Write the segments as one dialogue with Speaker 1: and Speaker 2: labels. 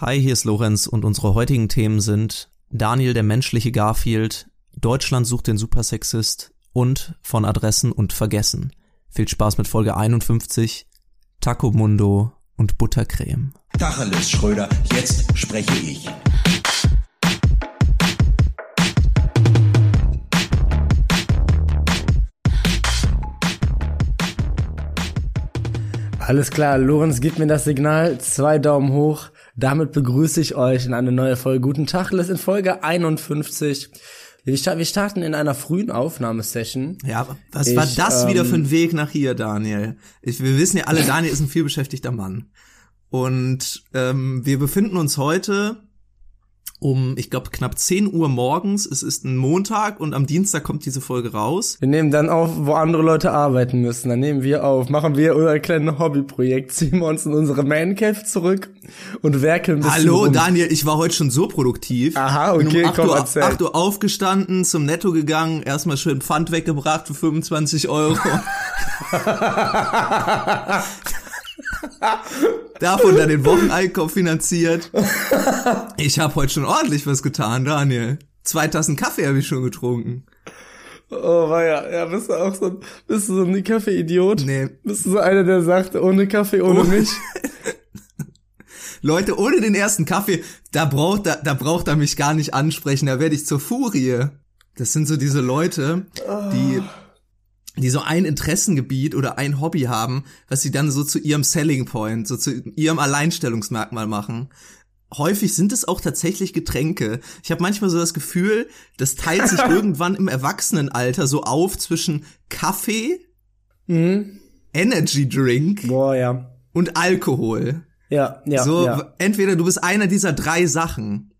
Speaker 1: Hi, hier ist Lorenz und unsere heutigen Themen sind Daniel der menschliche Garfield, Deutschland sucht den Supersexist und von Adressen und Vergessen. Viel Spaß mit Folge 51, Taco Mundo und Buttercreme.
Speaker 2: Tacheles, Schröder, jetzt spreche ich.
Speaker 3: Alles klar, Lorenz gibt mir das Signal, zwei Daumen hoch. Damit begrüße ich euch in eine neue Folge Guten Tag, das in Folge 51. Wir starten in einer frühen Aufnahmesession.
Speaker 1: Ja, was ich, war das ähm, wieder für ein Weg nach hier, Daniel? Ich, wir wissen ja alle, Daniel ist ein vielbeschäftigter Mann. Und ähm, wir befinden uns heute um, ich glaube, knapp 10 Uhr morgens. Es ist ein Montag und am Dienstag kommt diese Folge raus.
Speaker 3: Wir nehmen dann auf, wo andere Leute arbeiten müssen. Dann nehmen wir auf, machen wir unser kleines Hobbyprojekt, ziehen wir uns in unsere Mancave zurück und werkeln ein
Speaker 1: bisschen Hallo, rum. Daniel, ich war heute schon so produktiv.
Speaker 3: Aha, okay, um 8 komm,
Speaker 1: Uhr,
Speaker 3: erzähl.
Speaker 1: 8 Uhr aufgestanden, zum Netto gegangen, erstmal schön Pfand weggebracht für 25 Euro. Davon dann den Wocheneinkauf finanziert. Ich habe heute schon ordentlich was getan, Daniel. Zwei Tassen Kaffee habe ich schon getrunken.
Speaker 3: Oh, war ja, ja, bist du auch so, ein, bist du so ein Kaffee-Idiot?
Speaker 1: Nee.
Speaker 3: Bist du so einer, der sagt, ohne Kaffee, ohne oh. mich?
Speaker 1: Leute, ohne den ersten Kaffee, da braucht er, da braucht er mich gar nicht ansprechen, da werde ich zur Furie. Das sind so diese Leute, die, die so ein Interessengebiet oder ein Hobby haben, was sie dann so zu ihrem Selling Point, so zu ihrem Alleinstellungsmerkmal machen. Häufig sind es auch tatsächlich Getränke. Ich habe manchmal so das Gefühl, das teilt sich irgendwann im Erwachsenenalter so auf zwischen Kaffee, mhm. Energy Drink
Speaker 3: Boah, ja.
Speaker 1: und Alkohol.
Speaker 3: Ja, ja.
Speaker 1: So,
Speaker 3: ja.
Speaker 1: entweder du bist einer dieser drei Sachen.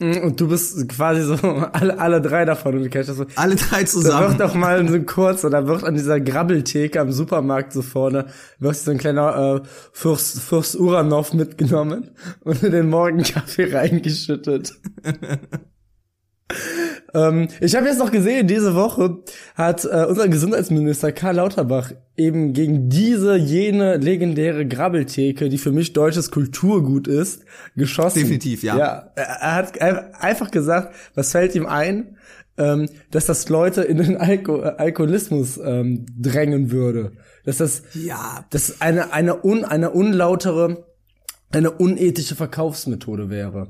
Speaker 3: Mhm, und du bist quasi so alle, alle drei davon und du kennst das so.
Speaker 1: Alle drei zusammen.
Speaker 3: Da wird doch mal so kurz oder wird an dieser Grabbeltheke am Supermarkt so vorne wird so ein kleiner äh, Fürst, Fürst Uranov mitgenommen und in den Morgenkaffee reingeschüttet. Ähm, ich habe jetzt noch gesehen, diese Woche hat äh, unser Gesundheitsminister Karl Lauterbach eben gegen diese, jene legendäre Grabbeltheke, die für mich deutsches Kulturgut ist, geschossen.
Speaker 1: Definitiv, ja.
Speaker 3: Ja, er hat einfach gesagt, was fällt ihm ein, ähm, dass das Leute in den Alko Alkoholismus ähm, drängen würde. Dass das,
Speaker 1: ja.
Speaker 3: das eine, eine, un, eine unlautere, eine unethische Verkaufsmethode wäre.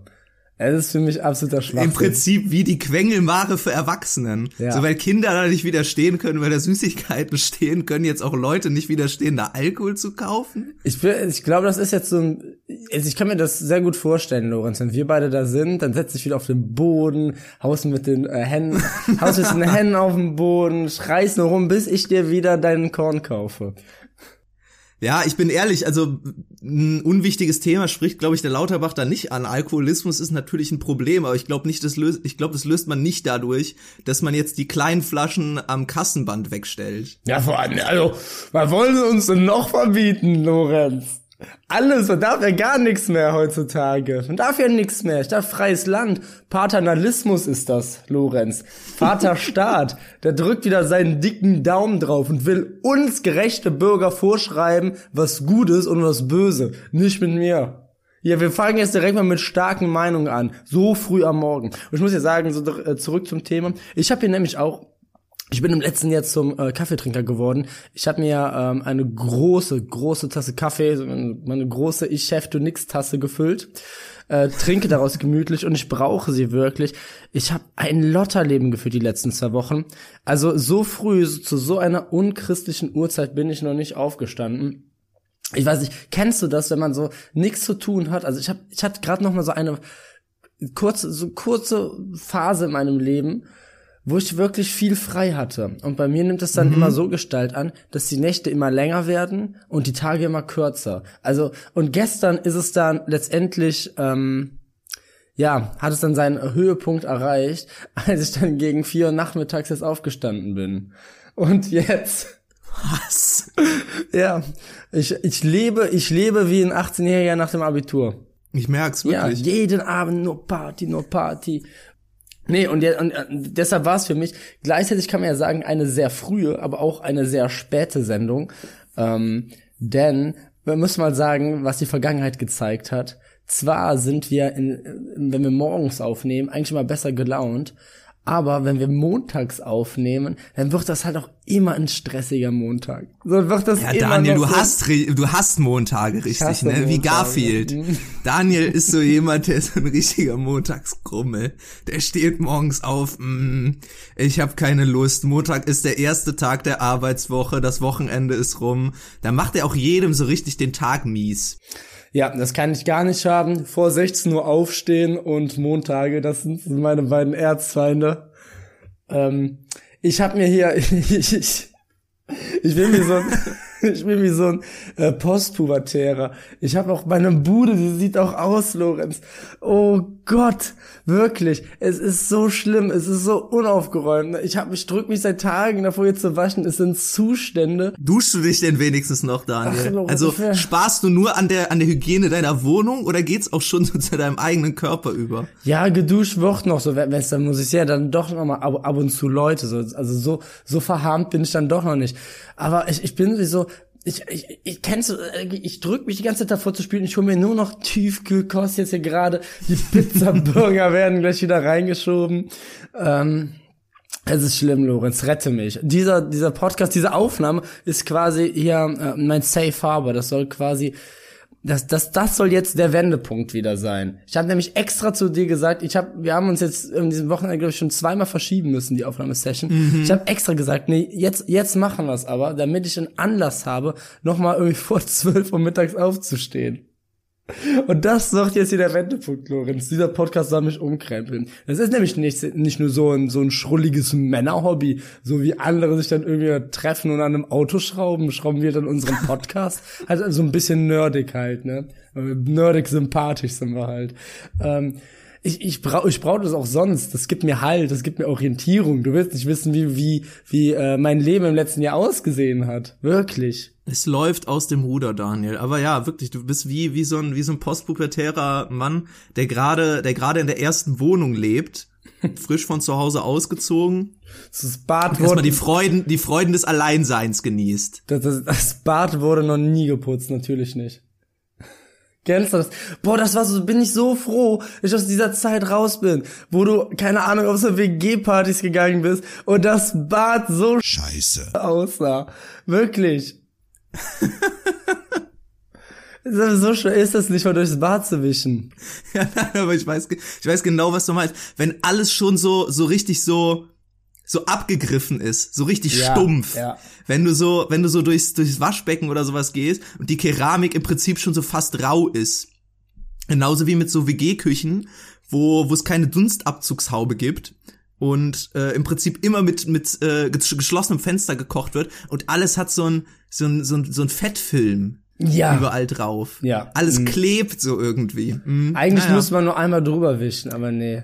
Speaker 3: Es ist für mich absoluter Schwachsinn.
Speaker 1: Im Prinzip wie die Quengelware für Erwachsenen. Ja. So, weil Kinder da nicht widerstehen können, weil da Süßigkeiten stehen, können jetzt auch Leute nicht widerstehen, da Alkohol zu kaufen.
Speaker 3: Ich, ich glaube, das ist jetzt so ein, also ich kann mir das sehr gut vorstellen, Lorenz. Wenn wir beide da sind, dann setz dich wieder auf den Boden, haust mit den äh, Händen, haust mit den Händen auf den Boden, schreist nur rum, bis ich dir wieder deinen Korn kaufe.
Speaker 1: Ja, ich bin ehrlich, also ein unwichtiges Thema spricht, glaube ich, der Lauterbach da nicht an. Alkoholismus ist natürlich ein Problem, aber ich glaube nicht, das löst, ich glaube, das löst man nicht dadurch, dass man jetzt die kleinen Flaschen am Kassenband wegstellt.
Speaker 3: Ja, vor allem, also, was wollen sie uns denn noch verbieten, Lorenz? Alles, man darf ja gar nichts mehr heutzutage. Man darf ja nichts mehr. Ich darf freies Land. Paternalismus ist das, Lorenz. Vaterstaat, der drückt wieder seinen dicken Daumen drauf und will uns gerechte Bürger vorschreiben, was gut ist und was böse. Nicht mit mir. Ja, wir fangen jetzt direkt mal mit starken Meinungen an. So früh am Morgen. Und ich muss ja sagen, so äh, zurück zum Thema. Ich habe hier nämlich auch ich bin im letzten Jahr zum äh, Kaffeetrinker geworden. Ich habe mir ähm, eine große, große Tasse Kaffee, so meine große Ich Chef du nix Tasse gefüllt, äh, trinke daraus gemütlich und ich brauche sie wirklich. Ich habe ein Lotterleben geführt die letzten zwei Wochen. Also so früh zu so einer unchristlichen Uhrzeit bin ich noch nicht aufgestanden. Ich weiß nicht, kennst du das, wenn man so nichts zu tun hat? Also ich habe, ich hatte gerade noch mal so eine kurze, so kurze Phase in meinem Leben wo ich wirklich viel frei hatte. Und bei mir nimmt es dann mhm. immer so Gestalt an, dass die Nächte immer länger werden und die Tage immer kürzer. Also, und gestern ist es dann letztendlich, ähm, ja, hat es dann seinen Höhepunkt erreicht, als ich dann gegen vier Uhr nachmittags jetzt aufgestanden bin. Und jetzt.
Speaker 1: Was?
Speaker 3: Ja, ich, ich lebe, ich lebe wie ein 18-Jähriger nach dem Abitur.
Speaker 1: Ich merk's wirklich.
Speaker 3: Ja, jeden Abend nur Party, nur Party. Nee, und, der, und äh, deshalb war es für mich, gleichzeitig kann man ja sagen, eine sehr frühe, aber auch eine sehr späte Sendung. Ähm, denn wir müssen mal sagen, was die Vergangenheit gezeigt hat. zwar sind wir, in, wenn wir morgens aufnehmen, eigentlich immer besser gelaunt, aber wenn wir montags aufnehmen, dann wird das halt auch immer ein stressiger Montag. So wird das
Speaker 1: Ja,
Speaker 3: immer
Speaker 1: Daniel, du
Speaker 3: so
Speaker 1: hast, du hast Montage richtig, ne? Wie
Speaker 3: Montage.
Speaker 1: Garfield. Daniel ist so jemand, der ist ein richtiger Montagsgrummel. Der steht morgens auf, mm, ich habe keine Lust. Montag ist der erste Tag der Arbeitswoche, das Wochenende ist rum. Da macht er auch jedem so richtig den Tag mies.
Speaker 3: Ja, das kann ich gar nicht haben. Vor 16 Uhr aufstehen und Montage, das sind meine beiden Erzfeinde. Ähm, ich habe mir hier, ich, ich, ich bin wie so ein, ich bin wie so ein äh, Postpubertärer. Ich habe auch meine Bude, die sieht auch aus, Lorenz. Oh Gott, wirklich. Es ist so schlimm, es ist so unaufgeräumt. Ich habe ich drück mich seit Tagen davor jetzt zu waschen. Es sind Zustände.
Speaker 1: Duschst du dich denn wenigstens noch,
Speaker 3: Ach,
Speaker 1: Daniel?
Speaker 3: Lorenz,
Speaker 1: also
Speaker 3: ich wär-
Speaker 1: sparst du nur an der, an der Hygiene deiner Wohnung oder geht's auch schon so zu deinem eigenen Körper über?
Speaker 3: Ja, geduscht wird noch so, wenn dann muss ich ja dann doch noch mal ab, ab und zu Leute so, also so so verharmt bin ich dann doch noch nicht. Aber ich, ich bin so ich, ich, ich kennst du, äh, ich drück mich die ganze Zeit davor zu spielen, ich hole mir nur noch Tiefkühlkost jetzt hier gerade, die Pizza-Burger werden gleich wieder reingeschoben. Ähm, es ist schlimm, Lorenz, rette mich. Dieser, dieser Podcast, diese Aufnahme ist quasi hier äh, mein Safe Harbor. Das soll quasi, das, das, das soll jetzt der Wendepunkt wieder sein. Ich habe nämlich extra zu dir gesagt, ich habe, wir haben uns jetzt in diesem Wochenende glaube ich schon zweimal verschieben müssen die Aufnahmesession. Ich habe extra gesagt, nee, jetzt, jetzt machen wir es aber, damit ich einen Anlass habe, nochmal irgendwie vor 12 Uhr mittags aufzustehen. Und das sagt jetzt hier der Wendepunkt, Lorenz. Dieser Podcast soll mich umkrempeln. Das ist nämlich nicht, nicht nur so ein, so ein schrulliges Männerhobby, so wie andere sich dann irgendwie treffen und an einem Auto schrauben, schrauben wir dann unseren Podcast. halt so ein bisschen nerdig halt, ne? Nerdig sympathisch sind wir halt. Ähm, ich, ich brauche ich brauch das auch sonst. Das gibt mir Halt, das gibt mir Orientierung. Du willst nicht wissen, wie, wie, wie äh, mein Leben im letzten Jahr ausgesehen hat. Wirklich.
Speaker 1: Es läuft aus dem Ruder, Daniel. Aber ja, wirklich, du bist wie, wie so ein, wie so ein postpubertärer Mann, der gerade, der gerade in der ersten Wohnung lebt, frisch von zu Hause ausgezogen,
Speaker 3: Das Bad
Speaker 1: erstmal
Speaker 3: wurde,
Speaker 1: die Freuden, die Freuden des Alleinseins genießt.
Speaker 3: das, das, das Bad wurde noch nie geputzt, natürlich nicht. Kennst du das? Boah, das war so, bin ich so froh, dass ich aus dieser Zeit raus bin, wo du, keine Ahnung, auf so WG-Partys gegangen bist und das Bad so
Speaker 2: Scheiße.
Speaker 3: aussah. Wirklich. so schwer ist das nicht mal durchs Bad zu wischen.
Speaker 1: Ja, nein, aber ich weiß, ich weiß genau, was du meinst. Wenn alles schon so, so richtig so, so abgegriffen ist, so richtig
Speaker 3: Ja,
Speaker 1: stumpf.
Speaker 3: ja.
Speaker 1: Wenn du so, wenn du so durchs, durchs Waschbecken oder sowas gehst und die Keramik im Prinzip schon so fast rau ist. Genauso wie mit so WG-Küchen, wo, wo es keine Dunstabzugshaube gibt und äh, im Prinzip immer mit mit äh, ges- geschlossenem Fenster gekocht wird und alles hat so ein so ein so ein, so ein Fettfilm
Speaker 3: Ja.
Speaker 1: überall drauf.
Speaker 3: Ja.
Speaker 1: Alles
Speaker 3: Mhm.
Speaker 1: klebt so irgendwie. Mhm.
Speaker 3: Eigentlich
Speaker 1: Naja.
Speaker 3: muss man nur einmal drüber wischen, aber nee.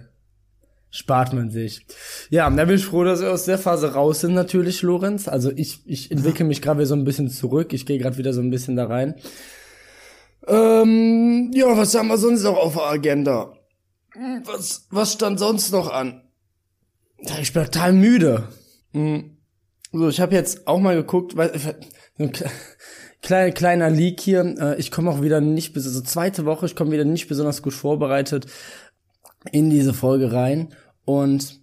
Speaker 3: Spart man sich. Ja, da bin ich froh, dass wir aus der Phase raus sind, natürlich, Lorenz. Also ich, ich entwickle mich gerade wieder so ein bisschen zurück. Ich gehe gerade wieder so ein bisschen da rein. Ähm, ja, was haben wir sonst noch auf der Agenda? Was, was stand sonst noch an? Ich bin total müde. Hm. So, ich habe jetzt auch mal geguckt, weil so ein kle- kleiner kleiner Leak hier. Äh, Ich komme auch wieder nicht bis also zweite Woche. Ich komme wieder nicht besonders gut vorbereitet in diese Folge rein. Und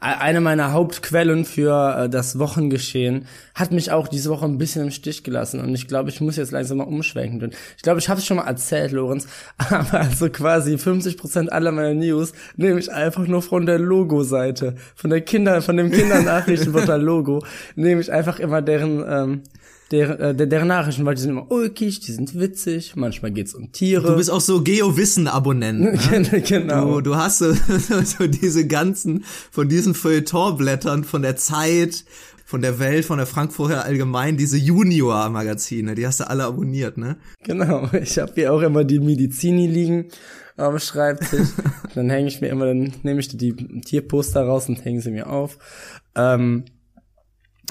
Speaker 3: eine meiner Hauptquellen für äh, das Wochengeschehen hat mich auch diese Woche ein bisschen im Stich gelassen. Und ich glaube, ich muss jetzt langsam mal umschwenken. Denn ich glaube, ich habe es schon mal erzählt, Lorenz, aber also quasi 50% aller meiner News nehme ich einfach nur von der Logo-Seite, von der Kinder, von dem Kindernachrichtenportal Logo, nehme ich einfach immer deren ähm, der, äh, der, deren Nachrichten, weil die sind immer ulkig, die sind witzig, manchmal geht's um Tiere.
Speaker 1: Du bist auch so Geo-Wissen-Abonnent. Ne?
Speaker 3: genau.
Speaker 1: Du, du hast so, so diese ganzen, von diesen Feuilletonblättern, von der Zeit, von der Welt, von der Frankfurter Allgemein, diese Junior-Magazine, die hast du alle abonniert, ne?
Speaker 3: Genau, ich habe hier auch immer die Medizini liegen am Schreibtisch. dann hänge ich mir immer, dann nehme ich die Tierposter raus und hänge sie mir auf. Ähm,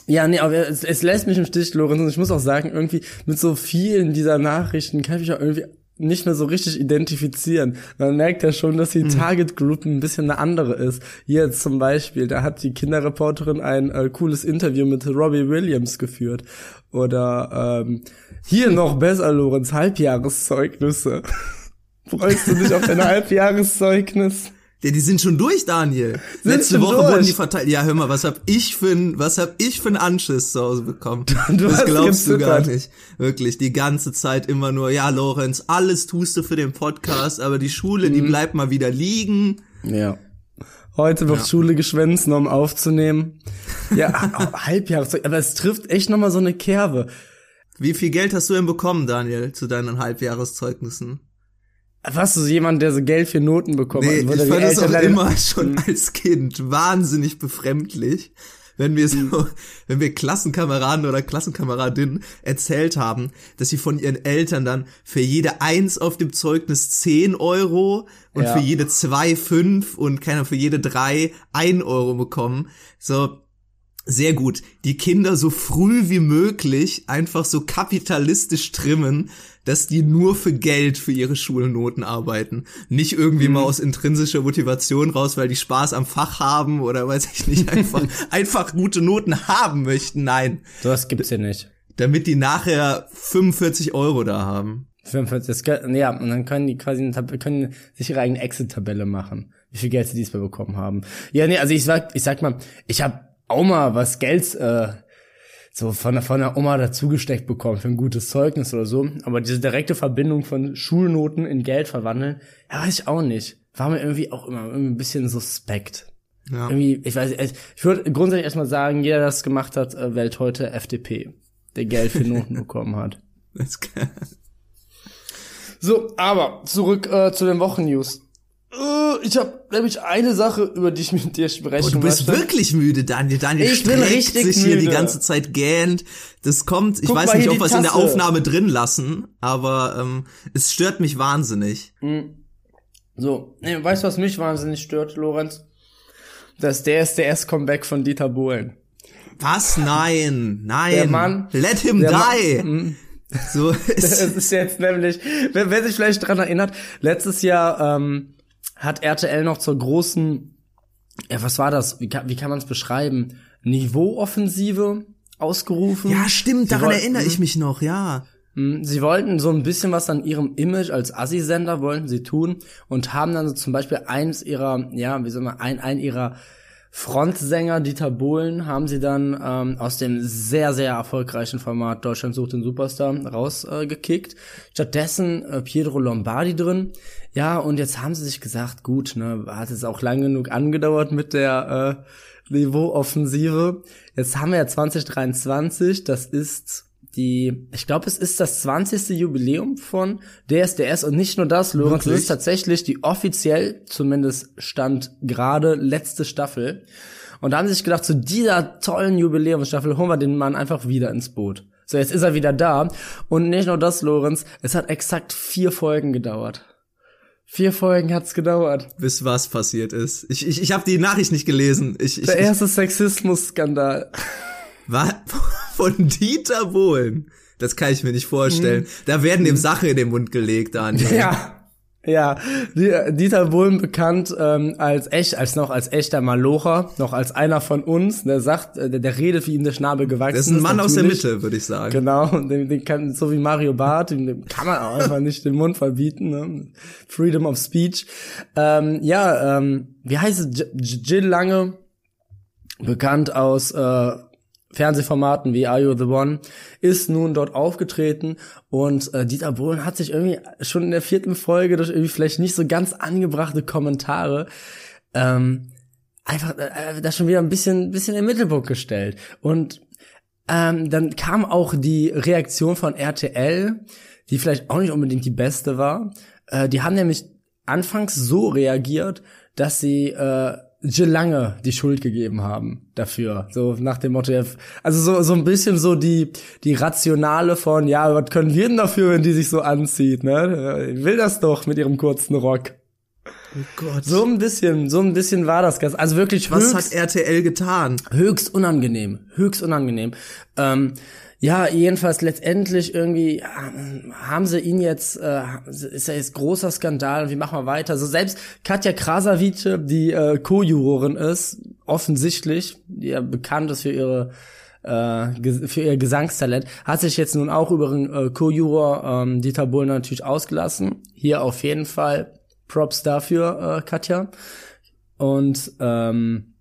Speaker 3: ja, nee, aber es, es lässt mich im Stich, Lorenz, und ich muss auch sagen, irgendwie mit so vielen dieser Nachrichten kann ich mich auch irgendwie nicht mehr so richtig identifizieren. Man merkt ja schon, dass die Target Group ein bisschen eine andere ist. Hier jetzt zum Beispiel, da hat die Kinderreporterin ein äh, cooles Interview mit Robbie Williams geführt. Oder ähm, hier noch besser, Lorenz, Halbjahreszeugnisse. Freust du dich auf dein Halbjahreszeugnis?
Speaker 1: Ja, die sind schon durch, Daniel.
Speaker 3: Sind
Speaker 1: Letzte Woche
Speaker 3: durch?
Speaker 1: wurden die verteilt. Ja, hör mal, was hab ich für ein, was hab ich für einen Anschiss zu Hause bekommen?
Speaker 3: Du
Speaker 1: das glaubst du gar nicht. Wirklich, die ganze Zeit immer nur, ja, Lorenz, alles tust du für den Podcast, aber die Schule,
Speaker 3: Mhm.
Speaker 1: die bleibt mal wieder liegen.
Speaker 3: Ja. Heute wird
Speaker 1: Ja.
Speaker 3: Schule geschwänzt, um aufzunehmen. Ja, Halbjahreszeugnis. Aber es trifft echt nochmal so eine Kerbe.
Speaker 1: Wie viel Geld hast du denn bekommen, Daniel, zu deinen Halbjahreszeugnissen?
Speaker 3: Warst du so jemand, der so Geld für Noten bekommen
Speaker 1: Nee,
Speaker 3: hat? Wo
Speaker 1: ich fand das auch immer schon als Kind wahnsinnig befremdlich, wenn wir so, wenn wir Klassenkameraden oder Klassenkameradinnen erzählt haben, dass sie von ihren Eltern dann für jede Eins auf dem Zeugnis 10 Euro und
Speaker 3: Ja.
Speaker 1: für jede zwei fünf und keiner für jede drei ein Euro bekommen. So, sehr gut. Die Kinder so früh wie möglich einfach so kapitalistisch trimmen, dass die nur für Geld für ihre Schulnoten arbeiten. Nicht irgendwie mal aus intrinsischer Motivation raus, weil die Spaß am Fach haben oder weiß ich nicht, einfach, einfach gute Noten haben möchten. Nein.
Speaker 3: Sowas gibt's ja nicht.
Speaker 1: Damit die nachher 45 Euro da haben.
Speaker 3: 45, das, ja, und dann können die quasi eine können sich ihre eigene Exit-Tabelle machen, wie viel Geld sie diesmal bekommen haben. Ja, nee, also ich sag, ich sag mal, ich habe auch mal was Geld äh, so von der, von der Oma dazugesteckt bekommen für ein gutes Zeugnis oder so. Aber diese direkte Verbindung von Schulnoten in Geld verwandeln, ja, weiß ich auch nicht. War mir irgendwie auch immer irgendwie ein bisschen suspekt.
Speaker 1: Ja.
Speaker 3: Irgendwie, ich weiß, ich würde grundsätzlich erstmal sagen, jeder, der das gemacht hat, äh, wählt heute FDP, der Geld für Noten bekommen hat. So, aber zurück äh, zu den Wochennews. Äh, ich habe nämlich eine Sache, über die ich mit dir sprechen
Speaker 1: Oh, du bist
Speaker 3: möchte.
Speaker 1: wirklich müde, Daniel. Daniel
Speaker 3: Ich bin richtig
Speaker 1: sich hier die
Speaker 3: müde.
Speaker 1: ganze Zeit gähnt. Das kommt, ich
Speaker 3: Guck
Speaker 1: weiß nicht, ob wir es in der. Aufnahme drin lassen, aber ähm, es stört mich wahnsinnig.
Speaker 3: So, nee, weißt du, was mich wahnsinnig stört, Lorenz? Das DSDS-Comeback von Dieter Bohlen.
Speaker 1: Was? Nein, nein.
Speaker 3: Der Mann-
Speaker 1: Let him
Speaker 3: der
Speaker 1: die.
Speaker 3: Mann-
Speaker 1: so
Speaker 3: Es
Speaker 1: ist,
Speaker 3: ist jetzt nämlich, wer, wer sich vielleicht dran erinnert, letztes Jahr ähm, hat RTL noch zur großen, ja, was war das? Wie kann, wie kann man es beschreiben? Niveauoffensive ausgerufen.
Speaker 1: ja, stimmt,
Speaker 3: Sie
Speaker 1: daran
Speaker 3: wollten-
Speaker 1: erinnere ich mich noch, ja.
Speaker 3: Mm, Sie wollten so ein bisschen was an ihrem Image als Assi-Sender wollten sie tun und haben dann so zum Beispiel eins ihrer, ja, wie soll man, ein, ein ihrer Frontsänger, Dieter Bohlen, haben sie dann ähm, aus dem sehr, sehr erfolgreichen Format Deutschland sucht den Superstar rausgekickt. Äh. Stattdessen äh, Pietro Lombardi drin. Ja, und jetzt haben sie sich gesagt, gut, ne, hat es auch lang genug angedauert mit der äh, Niveauoffensive. Jetzt haben wir ja 2023, das ist die, ich glaube, es ist das 20. Jubiläum von DSDS und nicht nur das, Lorenz, es ist tatsächlich die offiziell, zumindest stand gerade, letzte Staffel. Und da haben sie sich gedacht, zu dieser tollen Jubiläumsstaffel holen wir den Mann einfach wieder ins Boot. So, jetzt ist er wieder da. Und nicht nur das, Lorenz, es hat exakt vier Folgen gedauert. Vier Folgen hat's gedauert.
Speaker 1: Bis was passiert ist. Ich, ich, ich habe die Nachricht nicht gelesen. Ich, ich,
Speaker 3: Der erste Sexismus-Skandal.
Speaker 1: war von Dieter Bohlen. Das kann ich mir nicht vorstellen.
Speaker 3: Mhm.
Speaker 1: Da werden dem Sache in den Mund gelegt, Daniel.
Speaker 3: Ja. Ja, Die- Dieter Bohlen bekannt ähm, als echt, als noch als echter Malocher, noch als einer von uns, der sagt, äh, der, der redet, wie ihm der Schnabel gewachsen
Speaker 1: Das
Speaker 3: ist.
Speaker 1: ein Mann aus der
Speaker 3: natürlich.
Speaker 1: Mitte, würde ich sagen.
Speaker 3: Genau, den, den kann, so wie Mario Barth, dem, dem kann man auch einfach nicht den Mund verbieten. Ne? Freedom of Speech. Ähm, ja, ähm, wie heißt es? Jill Lange, bekannt aus äh, Fernsehformaten wie Are You the One, ist nun dort aufgetreten und äh, Dieter Bohlen hat sich irgendwie schon in der vierten Folge durch irgendwie vielleicht nicht so ganz angebrachte Kommentare ähm, einfach äh, das schon wieder ein bisschen, bisschen im Mittelpunkt gestellt. Und ähm, dann kam auch die Reaktion von RTL, die vielleicht auch nicht unbedingt die beste war. Äh, die haben nämlich anfangs so reagiert, dass sie äh, Jill Lange die Schuld gegeben haben dafür. So nach dem Motto, also so, so ein bisschen so die, die Rationale von, ja, was können wir denn dafür, wenn die sich so anzieht, ne? Ich will das doch mit ihrem kurzen Rock.
Speaker 1: Oh Gott.
Speaker 3: So ein bisschen, so ein bisschen war das ganz, also wirklich
Speaker 1: was
Speaker 3: höchst,
Speaker 1: hat RTL getan?
Speaker 3: höchst unangenehm, höchst unangenehm. Ähm, ja, jedenfalls letztendlich irgendwie haben sie ihn jetzt, äh, ist ja jetzt großer Skandal, wie machen wir weiter? So selbst Katja Krasavice, die äh, Co-Jurorin ist, offensichtlich, die ja bekannt ist für ihre äh, für ihr Gesangstalent, hat sich jetzt nun auch über den äh, Co-Juror ähm, Dieter Bohlen natürlich ausgelassen. hier auf jeden Fall Props dafür, äh, Katja. Und ähm,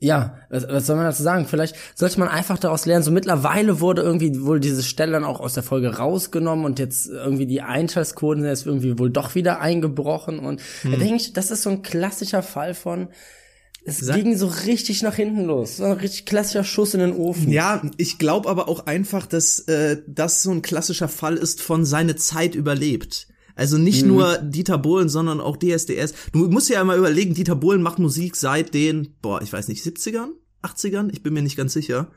Speaker 3: ja, was, was soll man dazu sagen? Vielleicht sollte man einfach daraus lernen. So mittlerweile wurde irgendwie wohl diese Stelle dann auch aus der Folge rausgenommen und jetzt irgendwie die Einschaltquoten sind jetzt irgendwie wohl doch wieder eingebrochen. Und hm. da denke ich, das ist so ein klassischer Fall von, es Sag ging so richtig nach hinten los. So ein richtig klassischer Schuss in den Ofen.
Speaker 1: Ja, ich glaube aber auch einfach, dass äh, das so ein klassischer Fall ist von seine Zeit überlebt. Also nicht mhm. nur Dieter Bohlen, sondern auch DSDS. Du musst ja mal überlegen, Dieter Bohlen macht Musik seit den, boah, ich weiß nicht, 70ern, 80ern, ich bin mir nicht ganz sicher.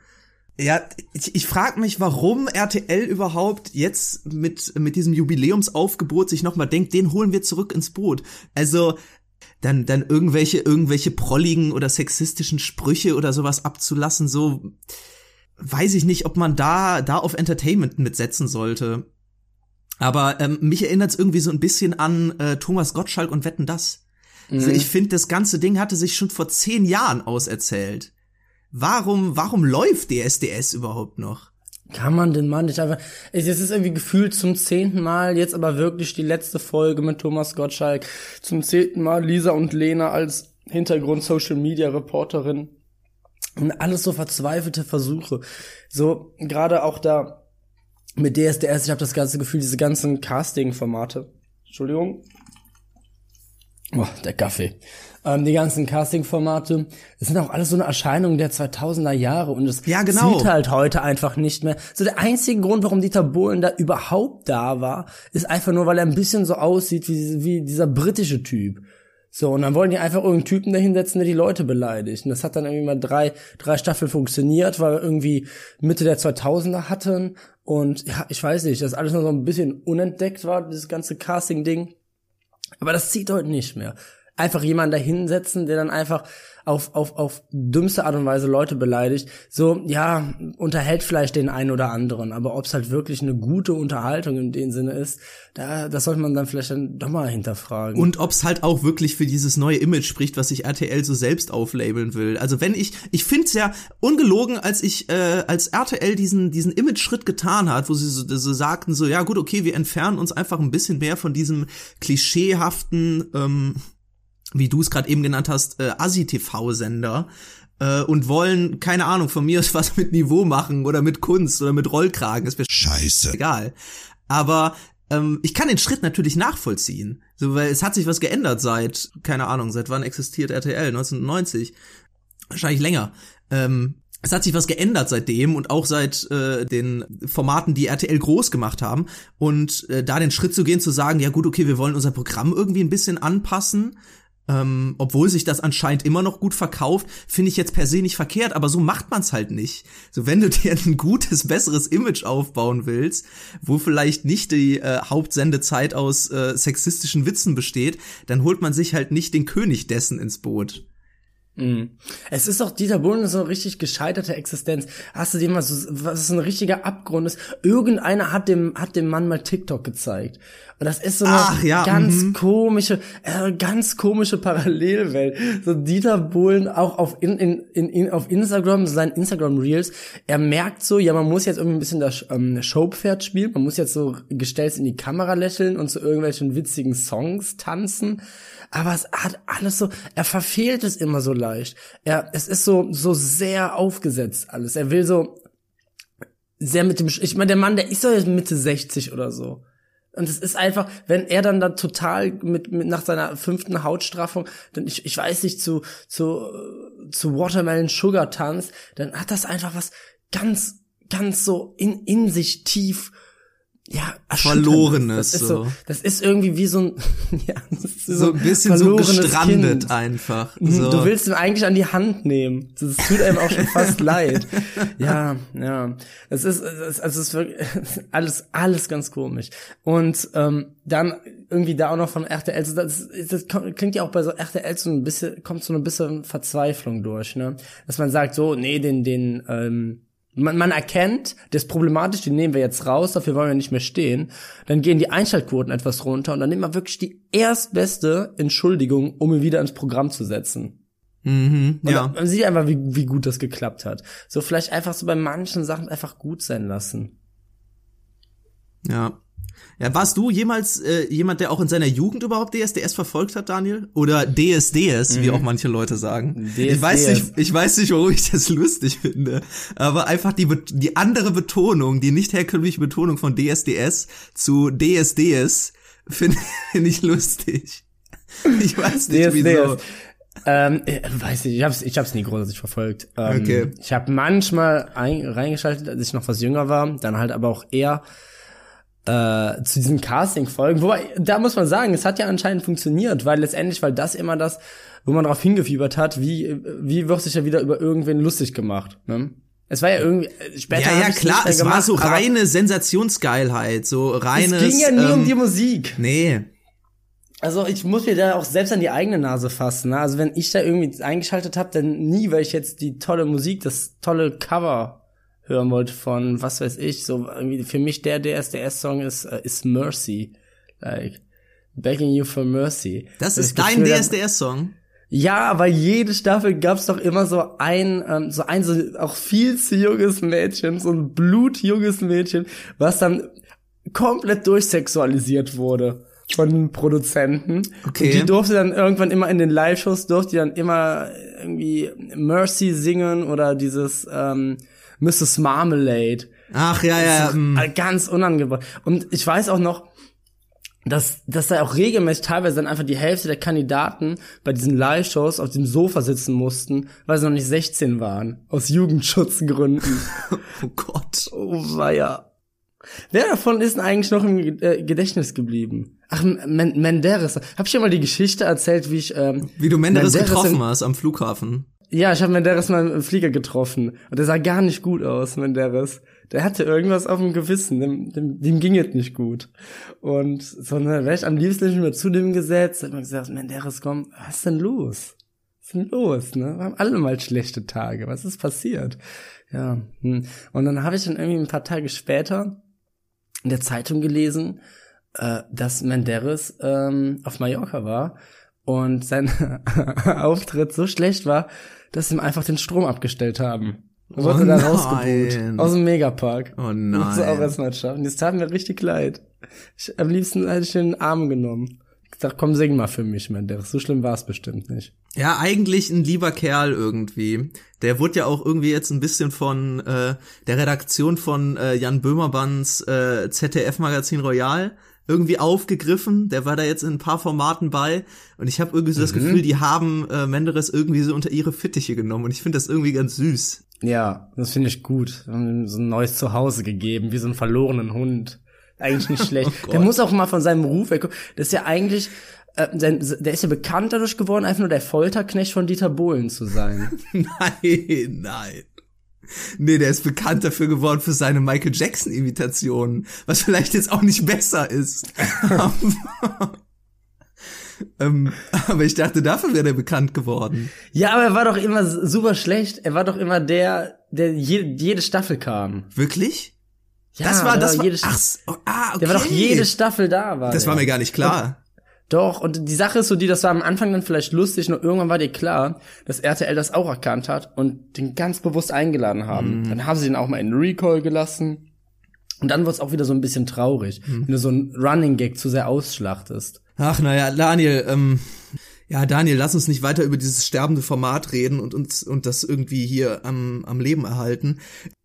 Speaker 1: Ja, ich, ich frage mich, warum RTL überhaupt jetzt mit mit diesem Jubiläumsaufgebot sich nochmal denkt, den holen wir zurück ins Boot. Also dann dann irgendwelche irgendwelche prolligen oder sexistischen Sprüche oder sowas abzulassen, so weiß ich nicht, ob man da da auf Entertainment mitsetzen sollte. Aber ähm, mich erinnert es irgendwie so ein bisschen an äh, Thomas Gottschalk und Wetten das. Also mhm. Also ich finde, das ganze Ding hatte sich schon vor zehn Jahren auserzählt. Warum, warum läuft DSDS überhaupt noch?
Speaker 3: Kann man den Mann nicht einfach. Es ist irgendwie gefühlt zum zehnten Mal, jetzt aber wirklich die letzte Folge mit Thomas Gottschalk. Zum zehnten Mal Lisa und Lena als Hintergrund Social Media Reporterin. Und alles so verzweifelte Versuche. So, gerade auch da mit DSDS, ich habe das ganze Gefühl, diese ganzen Casting-Formate. Entschuldigung. Oh, der Kaffee. Ähm, die ganzen Casting-Formate, das sind auch alles so eine Erscheinung der 2000er Jahre und es
Speaker 1: ja, genau.
Speaker 3: sieht halt heute einfach nicht mehr. So der einzige Grund, warum Dieter Bohlen da überhaupt da war, ist einfach nur, weil er ein bisschen so aussieht wie, wie dieser britische Typ. So, und dann wollen die einfach irgendeinen Typen dahinsetzen, der die Leute beleidigt. Und das hat dann irgendwie mal drei, drei Staffeln funktioniert, weil wir irgendwie Mitte der 2000er hatten. Und ja, ich weiß nicht, dass alles noch so ein bisschen unentdeckt war, dieses ganze Casting-Ding. Aber das zieht heute nicht mehr. Einfach jemanden dahinsetzen, der dann einfach auf, auf, auf dümmste Art und Weise Leute beleidigt, so, ja, unterhält vielleicht den einen oder anderen, aber ob es halt wirklich eine gute Unterhaltung in dem Sinne ist, da, das sollte man dann vielleicht dann doch mal hinterfragen.
Speaker 1: Und ob es halt auch wirklich für dieses neue Image spricht, was sich RTL so selbst auflabeln will. Also wenn ich, ich finde es ja ungelogen, als ich, äh, als RTL diesen, diesen Image-Schritt getan hat, wo sie so, so sagten, so, ja gut, okay, wir entfernen uns einfach ein bisschen mehr von diesem klischeehaften, ähm, wie du es gerade eben genannt hast, äh, Asi-TV-Sender äh, und wollen, keine Ahnung, von mir aus was mit Niveau machen oder mit Kunst oder mit Rollkragen. Ist mir
Speaker 2: Scheiße.
Speaker 1: Egal. Aber ähm, ich kann den Schritt natürlich nachvollziehen. So, weil es hat sich was geändert seit, keine Ahnung, seit wann existiert RTL? 1990. Wahrscheinlich länger. Ähm, es hat sich was geändert seitdem und auch seit äh, den Formaten, die RTL groß gemacht haben. Und äh, da den Schritt zu gehen, zu sagen, ja gut, okay, wir wollen unser Programm irgendwie ein bisschen anpassen, ähm, obwohl sich das anscheinend immer noch gut verkauft, finde ich jetzt per se nicht verkehrt, aber so macht man es halt nicht. So, wenn du dir ein gutes, besseres Image aufbauen willst, wo vielleicht nicht die äh, Hauptsendezeit aus äh, sexistischen Witzen besteht, dann holt man sich halt nicht den König dessen ins Boot.
Speaker 3: Mhm. Es ist auch Dieter Bohlen so eine richtig gescheiterte Existenz. Hast du dir mal so, was ein richtiger Abgrund ist? Irgendeiner hat dem, hat dem Mann mal TikTok gezeigt. Und das ist so eine Ach, ja, ganz mhm. komische, äh, ganz komische Parallelwelt. So Dieter Bohlen auch auf, in, in, in, in, auf Instagram, so seinen Instagram Reels, er merkt so, ja, man muss jetzt irgendwie ein bisschen das ähm, Showpferd spielen, man muss jetzt so gestellt in die Kamera lächeln und zu irgendwelchen witzigen Songs tanzen aber es hat alles so, er verfehlt es immer so leicht. Er, es ist so, so sehr aufgesetzt alles. Er will so sehr mit dem, ich meine, der Mann, der ist doch jetzt Mitte 60 oder so. Und es ist einfach, wenn er dann da total mit, mit nach seiner fünften Hautstraffung, dann ich, ich weiß nicht, zu, zu, zu Watermelon Sugar tanzt, dann hat das einfach was ganz, ganz so in, in sich tief ja,
Speaker 1: verlorenes.
Speaker 3: Das ist so. Das ist irgendwie wie so ein, ja,
Speaker 1: so, so, ein bisschen so gestrandet kind. einfach.
Speaker 3: Mhm, so. Du willst ihn eigentlich an die Hand nehmen. Das tut einem auch schon fast leid. Ja, ja. Es ist, es, also es ist wirklich alles, alles ganz komisch. Und ähm, dann irgendwie da auch noch von RTL, das, das klingt ja auch bei so RTL so ein bisschen, kommt so ein bisschen Verzweiflung durch, ne? Dass man sagt, so, nee, den, den, ähm, man, man erkennt, das ist problematisch, den nehmen wir jetzt raus, dafür wollen wir nicht mehr stehen. Dann gehen die Einschaltquoten etwas runter und dann nimmt man wirklich die erstbeste Entschuldigung, um ihn wieder ins Programm zu setzen.
Speaker 1: Mhm, ja.
Speaker 3: man sieht einfach, wie, wie gut das geklappt hat. So vielleicht einfach so bei manchen Sachen einfach gut sein lassen.
Speaker 1: Ja. Ja, warst du jemals äh, jemand, der auch in seiner Jugend überhaupt DSDS verfolgt hat, Daniel? Oder DSDS, wie auch manche Leute sagen. Ich weiß
Speaker 3: DSDS.
Speaker 1: nicht, ich weiß nicht, warum ich das lustig finde, aber einfach die die andere Betonung, die nicht herkömmliche Betonung von DSDS zu DSDS finde find ich lustig. Ich weiß nicht, wieso.
Speaker 3: Ähm, äh, weiß nicht, ich hab's, ich hab's nie großartig verfolgt. Ähm,
Speaker 1: Okay.
Speaker 3: Ich habe manchmal ein, reingeschaltet, als ich noch was jünger war, dann halt aber auch eher äh, zu diesen Casting-Folgen. Wobei, da muss man sagen, es hat ja anscheinend funktioniert, weil letztendlich, weil das immer das, wo man darauf hingefiebert hat, wie, wie wird sich ja wieder über irgendwen lustig gemacht. Ne? Es war ja irgendwie, äh, später
Speaker 1: Ja, ja, klar, es war
Speaker 3: gemacht,
Speaker 1: so
Speaker 3: aber
Speaker 1: reine Sensationsgeilheit, so reines.
Speaker 3: Es ging ja nie
Speaker 1: ähm,
Speaker 3: um die Musik.
Speaker 1: Nee.
Speaker 3: Also ich muss mir da auch selbst an die eigene Nase fassen. Ne? Also wenn ich da irgendwie eingeschaltet habe, dann nie, weil ich jetzt die tolle Musik, das tolle Cover hören wollte von, was weiß ich, so irgendwie für mich der DSDS-Song ist, äh, ist Mercy. Like, Begging You for Mercy.
Speaker 1: Das
Speaker 3: Das
Speaker 1: ist dein DSDS-Song.
Speaker 3: Ja, weil jede Staffel gab's doch immer so ein, ähm, so ein, so auch viel zu junges Mädchen, so ein blutjunges Mädchen, was dann komplett durchsexualisiert wurde von den Produzenten.
Speaker 1: Okay.
Speaker 3: Und die durfte dann irgendwann immer in den Live-Shows, durfte die dann immer irgendwie Mercy singen oder dieses ähm, Mrs. Marmalade.
Speaker 1: Ach ja, ja. mm.
Speaker 3: Äh, Ganz unangebracht. Und ich weiß auch noch, dass, dass da auch regelmäßig teilweise dann einfach die Hälfte der Kandidaten bei diesen Live-Shows auf dem Sofa sitzen mussten, weil sie noch nicht 16 waren. Aus Jugendschutzgründen.
Speaker 1: Oh Gott.
Speaker 3: oh weia. Wer davon ist denn eigentlich noch im äh, Gedächtnis geblieben? Ach, Men Menderes. Hab ich dir mal die Geschichte erzählt, wie ich ähm,
Speaker 1: Wie du Menderes
Speaker 3: Menderes
Speaker 1: getroffen hast am Flughafen.
Speaker 3: Ja, ich habe Menderes mal im Flieger getroffen und der sah gar nicht gut aus, Menderes. Der hatte irgendwas auf dem Gewissen, dem, dem, dem ging es nicht gut. Und sondern wäre ich am liebsten nicht mehr zu dem gesetzt, hat man gesagt, Menderes, komm, was ist denn los? Was ist denn los, ne? Wir haben alle mal schlechte Tage, was ist passiert? Ja, hm. und dann habe ich dann irgendwie ein paar Tage später in der Zeitung gelesen, äh, dass Menderes ähm, auf Mallorca war und sein Auftritt so schlecht war, dass sie ihm einfach den Strom abgestellt haben. Und wurde
Speaker 1: Oh
Speaker 3: da
Speaker 1: nein.
Speaker 3: rausgebucht. Aus dem Megapark.
Speaker 1: Oh
Speaker 3: Muss er auch
Speaker 1: nein.
Speaker 3: erstmal schaffen. Das tat mir richtig leid. Ich, am liebsten hätte ich ihn in den Arm genommen. Ich dachte, komm, sing mal für mich, Menderes. So schlimm war es bestimmt nicht.
Speaker 1: Ja, eigentlich ein lieber Kerl irgendwie. Der wurde ja auch irgendwie jetzt ein bisschen von äh, der Redaktion von äh, Jan Böhmerbands äh, ZDF-Magazin Royal irgendwie aufgegriffen. Der war da jetzt in ein paar Formaten bei. Und ich habe irgendwie so das Gefühl, die haben äh, Menderes irgendwie so unter ihre Fittiche genommen. Und ich finde das irgendwie ganz süß.
Speaker 3: Ja, das finde ich gut. So ein neues Zuhause gegeben, wie so einen verlorenen Hund. Eigentlich nicht schlecht.
Speaker 1: Gott.
Speaker 3: der muss auch mal von seinem Ruf weg. Das ist ja eigentlich, äh, der ist ja bekannt dadurch geworden, einfach nur der Folterknecht von Dieter Bohlen zu sein.
Speaker 1: Nein, nein. Nee, der ist bekannt dafür geworden für seine Michael Jackson-Imitationen, was vielleicht jetzt auch nicht besser ist. ähm, aber ich dachte, dafür wäre der bekannt geworden.
Speaker 3: ja, aber er war doch immer super schlecht. Er war doch immer der, der je, jede Staffel kam.
Speaker 1: Wirklich?
Speaker 3: Ja,
Speaker 1: das war, das war,
Speaker 3: jede,
Speaker 1: ach, so, ah, okay.
Speaker 3: Der war doch jede Staffel da, war
Speaker 1: das
Speaker 3: der.
Speaker 1: war mir gar nicht klar.
Speaker 3: Doch, und die Sache ist so, die, das war am Anfang dann vielleicht lustig, nur irgendwann war dir klar, dass RTL das auch erkannt hat und den ganz bewusst eingeladen haben. Dann haben sie den auch mal in Recall gelassen. Und dann wird's auch wieder so ein bisschen traurig, wenn du so ein Running Gag zu sehr ausschlachtest.
Speaker 1: Ach, naja, Daniel, ähm, ja, Daniel, lass uns nicht weiter über dieses sterbende Format reden und uns und das irgendwie hier am, am Leben erhalten.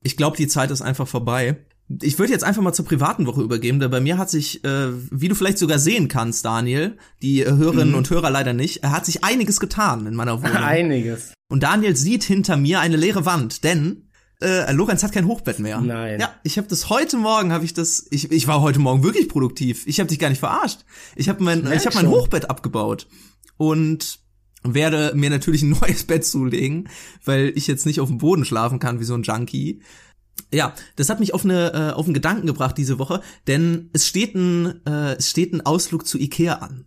Speaker 1: Ich glaube, die Zeit ist einfach vorbei. Ich würde jetzt einfach mal zur privaten Woche übergeben, denn bei mir hat sich, äh, wie du vielleicht sogar sehen kannst, Daniel, die äh, Hörerinnen und Hörer leider nicht, äh, hat sich einiges getan in meiner Wohnung.
Speaker 3: Einiges.
Speaker 1: Und Daniel sieht hinter mir eine leere Wand, denn äh, Lorenz hat kein Hochbett mehr.
Speaker 3: Nein.
Speaker 1: Ja, ich habe das heute Morgen, habe ich das, ich, ich war heute Morgen wirklich produktiv. Ich habe dich gar nicht verarscht. Ich habe mein,
Speaker 3: merk
Speaker 1: ich habe mein. Hochbett abgebaut und werde mir natürlich ein neues Bett zulegen, weil ich jetzt nicht auf dem Boden schlafen kann wie so ein Junkie. Ja, das hat mich auf eine äh, auf einen Gedanken gebracht diese Woche, denn es steht ein äh, es steht ein Ausflug zu Ikea an.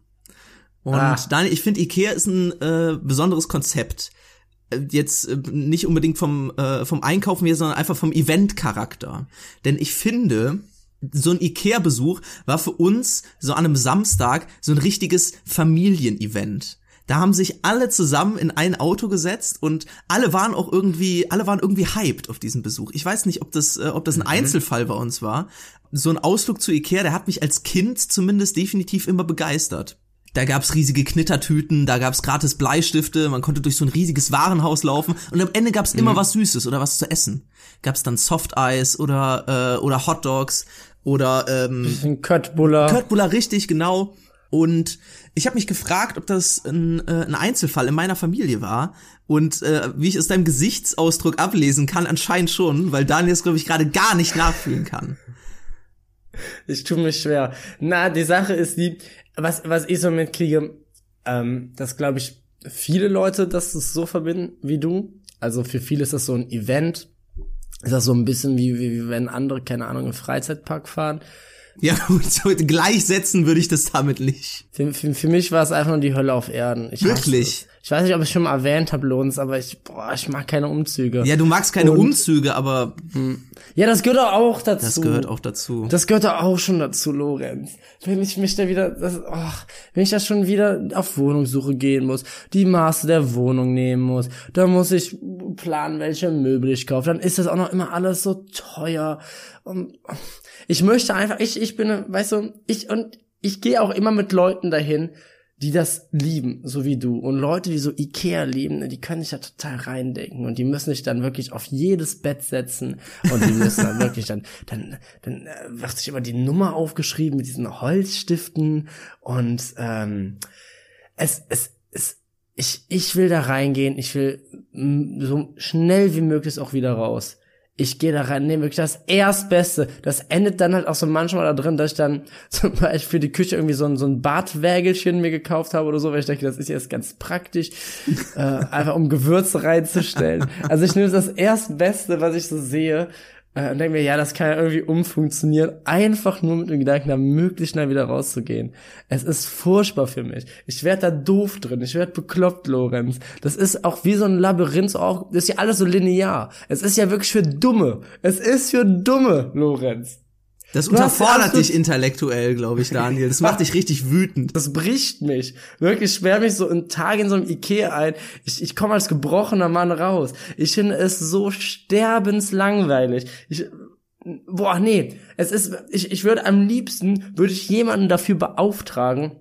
Speaker 1: Und
Speaker 3: Ah.
Speaker 1: Daniel, ich finde Ikea ist ein äh, besonderes Konzept. Äh, Jetzt äh, nicht unbedingt vom äh, vom Einkaufen her, sondern einfach vom Event-Charakter. Denn ich finde, so ein Ikea-Besuch war für uns so an einem Samstag so ein richtiges Familienevent. Da haben sich alle zusammen in ein Auto gesetzt und alle waren auch irgendwie, alle waren irgendwie hyped auf diesen Besuch. Ich weiß nicht, ob das, äh, ob das ein Einzelfall bei uns war. So ein Ausflug zu Ikea, der hat mich als Kind zumindest definitiv immer begeistert. Da gab's riesige Knittertüten, da gab's gratis Bleistifte, man konnte durch so ein riesiges Warenhaus laufen und am Ende gab's immer was Süßes oder was zu essen. Gab's dann Softeis oder äh, oder Hotdogs oder ähm,
Speaker 3: Ein Köttbuller.
Speaker 1: Köttbullar richtig genau. Und ich habe mich gefragt, ob das ein, äh, ein Einzelfall in meiner Familie war. Und äh, wie ich aus deinem Gesichtsausdruck ablesen kann, anscheinend schon, weil Daniel es, glaube ich, gerade gar nicht nachfühlen kann.
Speaker 3: Ich tue mich schwer. Na, die Sache ist die, was, was ich so mitkriege, ähm, dass glaube ich viele Leute das so verbinden wie du. Also für viele ist das so ein Event. Ist das so ein bisschen wie, wie, wie wenn andere, keine Ahnung, im Freizeitpark fahren.
Speaker 1: Ja, gut, so gleichsetzen würde ich das damit nicht.
Speaker 3: Für, für, für mich war es einfach nur die Hölle auf Erden. Ich
Speaker 1: Wirklich?
Speaker 3: Ich weiß nicht, ob ich schon mal erwähnt habe, Lorenz, aber ich, boah, ich mag keine Umzüge.
Speaker 1: Ja, du magst keine
Speaker 3: Und-
Speaker 1: Umzüge, aber
Speaker 3: Ja, das gehört doch auch dazu.
Speaker 1: das gehört auch dazu.
Speaker 3: Das gehört doch auch schon dazu, Lorenz. Wenn ich mich da wieder, das, oh, wenn ich da schon wieder auf Wohnungssuche gehen muss, die Maße der Wohnung nehmen muss, dann muss ich planen, welche Möbel ich kaufe, dann ist das auch noch immer alles so teuer. Und ich möchte einfach, ich, ich bin, weißt du, ich, und ich gehe auch immer mit Leuten dahin, die das lieben, so wie du. Und Leute, die so Ikea lieben, die können sich da total reindenken und die müssen sich dann wirklich auf jedes Bett setzen und die müssen dann wirklich dann, dann, dann äh, wird sich immer die Nummer aufgeschrieben mit diesen Holzstiften und ähm, es, es, es, ich, ich will da reingehen, ich will mm, so schnell wie möglich auch wieder raus. Ich gehe da rein, nehme wirklich das Erstbeste. Das endet dann halt auch so manchmal da drin, dass ich dann zum Beispiel für die Küche irgendwie so ein, so ein Bartwägelchen mir gekauft habe oder so, weil ich denke, das ist jetzt ganz praktisch, äh, einfach um Gewürze reinzustellen. Also ich nehme das Erstbeste, was ich so sehe, und denke mir, ja, das kann ja irgendwie umfunktionieren, einfach nur mit dem Gedanken, da möglichst schnell wieder rauszugehen. Es ist furchtbar für mich. Ich werde da doof drin, ich werde bekloppt, Lorenz. Das ist auch wie so ein Labyrinth, auch, das ist ja alles so linear. Es ist ja wirklich für Dumme. Es ist für Dumme, Lorenz.
Speaker 1: Das
Speaker 3: Du
Speaker 1: unterfordert dich intellektuell, glaube ich, Daniel. Das macht dich richtig wütend.
Speaker 3: Das bricht mich. Wirklich, ich sperr mich so einen Tag in so einem Ikea ein. Ich, ich komme als gebrochener Mann raus. Ich finde es so sterbenslangweilig. Ich, boah, nee. Es ist, ich, ich würde am liebsten, würde ich jemanden dafür beauftragen,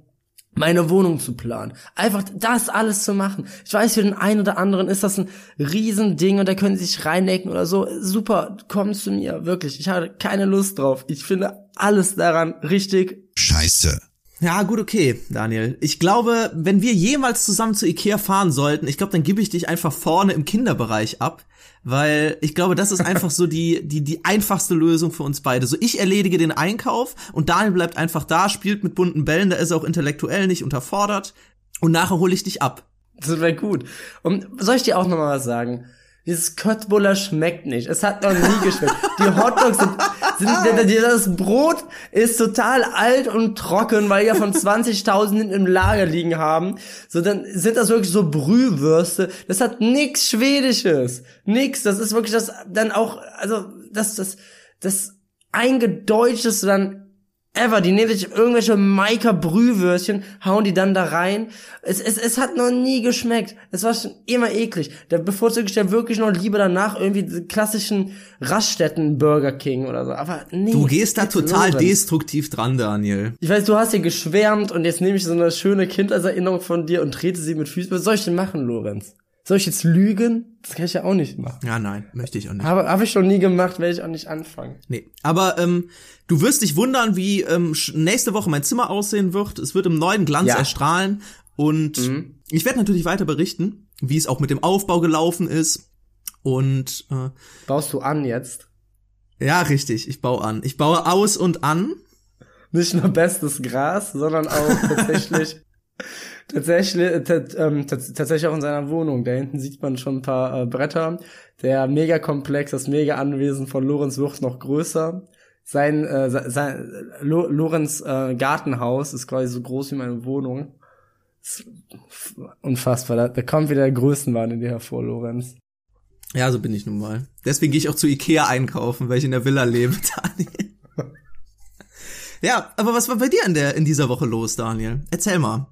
Speaker 3: meine Wohnung zu planen. Einfach das alles zu machen. Ich weiß, für den einen oder anderen ist das ein Riesending und da können sie sich reindecken oder so. Super, komm zu mir, wirklich. Ich habe keine Lust drauf. Ich finde alles daran richtig
Speaker 2: Scheiße.
Speaker 1: Ja, gut, okay, Daniel. Ich glaube, wenn wir jemals zusammen zu Ikea fahren sollten, ich glaube, dann gebe ich dich einfach vorne im Kinderbereich ab, weil ich glaube, das ist einfach so die, die, die einfachste Lösung für uns beide. So, ich erledige den Einkauf und Daniel bleibt einfach da, spielt mit bunten Bällen, da ist er auch intellektuell nicht unterfordert und nachher hole ich dich ab.
Speaker 3: Das wäre gut. Und soll ich dir auch noch mal was sagen? Dieses Köttbullar schmeckt nicht. Es hat noch nie geschmeckt. Die Hotdogs sind, sind, das Brot ist total alt und trocken, weil ja von 20.000 hinten im Lager liegen haben. So, dann sind das wirklich so Brühwürste. Das hat nix Schwedisches. Nix. Das ist wirklich das, dann auch, also, das, das, das eingedeutscheste dann ever. Die nehmen sich irgendwelche Maika Brühwürstchen, hauen die dann da rein. Es, es, es hat noch nie geschmeckt. Es war schon immer eklig. Da bevorzuge ich ja wirklich noch lieber danach irgendwie klassischen Raststätten Burger King oder so. Aber nee.
Speaker 1: Du gehst da total
Speaker 3: Lorenz.
Speaker 1: destruktiv dran, Daniel.
Speaker 3: Ich weiß, du hast hier geschwärmt und jetzt nehme ich so eine schöne Kindheitserinnerung von dir und trete sie mit Füßen. Was soll ich denn machen, Lorenz? Soll ich jetzt lügen? Das kann ich ja auch nicht machen.
Speaker 1: Ja, nein, möchte ich auch nicht.
Speaker 3: Habe hab ich schon nie gemacht, werde ich auch nicht anfangen.
Speaker 1: Nee, aber ähm, du wirst dich wundern, wie ähm, nächste Woche mein Zimmer aussehen wird. Es wird im neuen Glanz
Speaker 3: Ja.
Speaker 1: erstrahlen und ich werde natürlich weiter berichten, wie es auch mit dem Aufbau gelaufen ist. Und äh,
Speaker 3: Baust du an jetzt?
Speaker 1: ja, richtig, ich baue an. Ich baue aus und an.
Speaker 3: nicht nur bestes Gras, sondern auch tatsächlich tatsächlich äh, ähm, tats- tatsächlich auch in seiner Wohnung. Da hinten sieht man schon ein paar äh, Bretter. Der Megakomplex, das Mega-Anwesen von Lorenz wird noch größer. Sein, äh, se- sein Lo Lorenz äh, Gartenhaus ist quasi so groß wie meine Wohnung. Ist unfassbar. Da, da kommt wieder der Größenwahn in dir hervor, Lorenz.
Speaker 1: Ja, so bin ich nun mal. Deswegen gehe ich auch zu Ikea einkaufen, weil ich in der Villa lebe, Daniel. ja, aber was war bei dir in der in dieser Woche los, Daniel? Erzähl mal.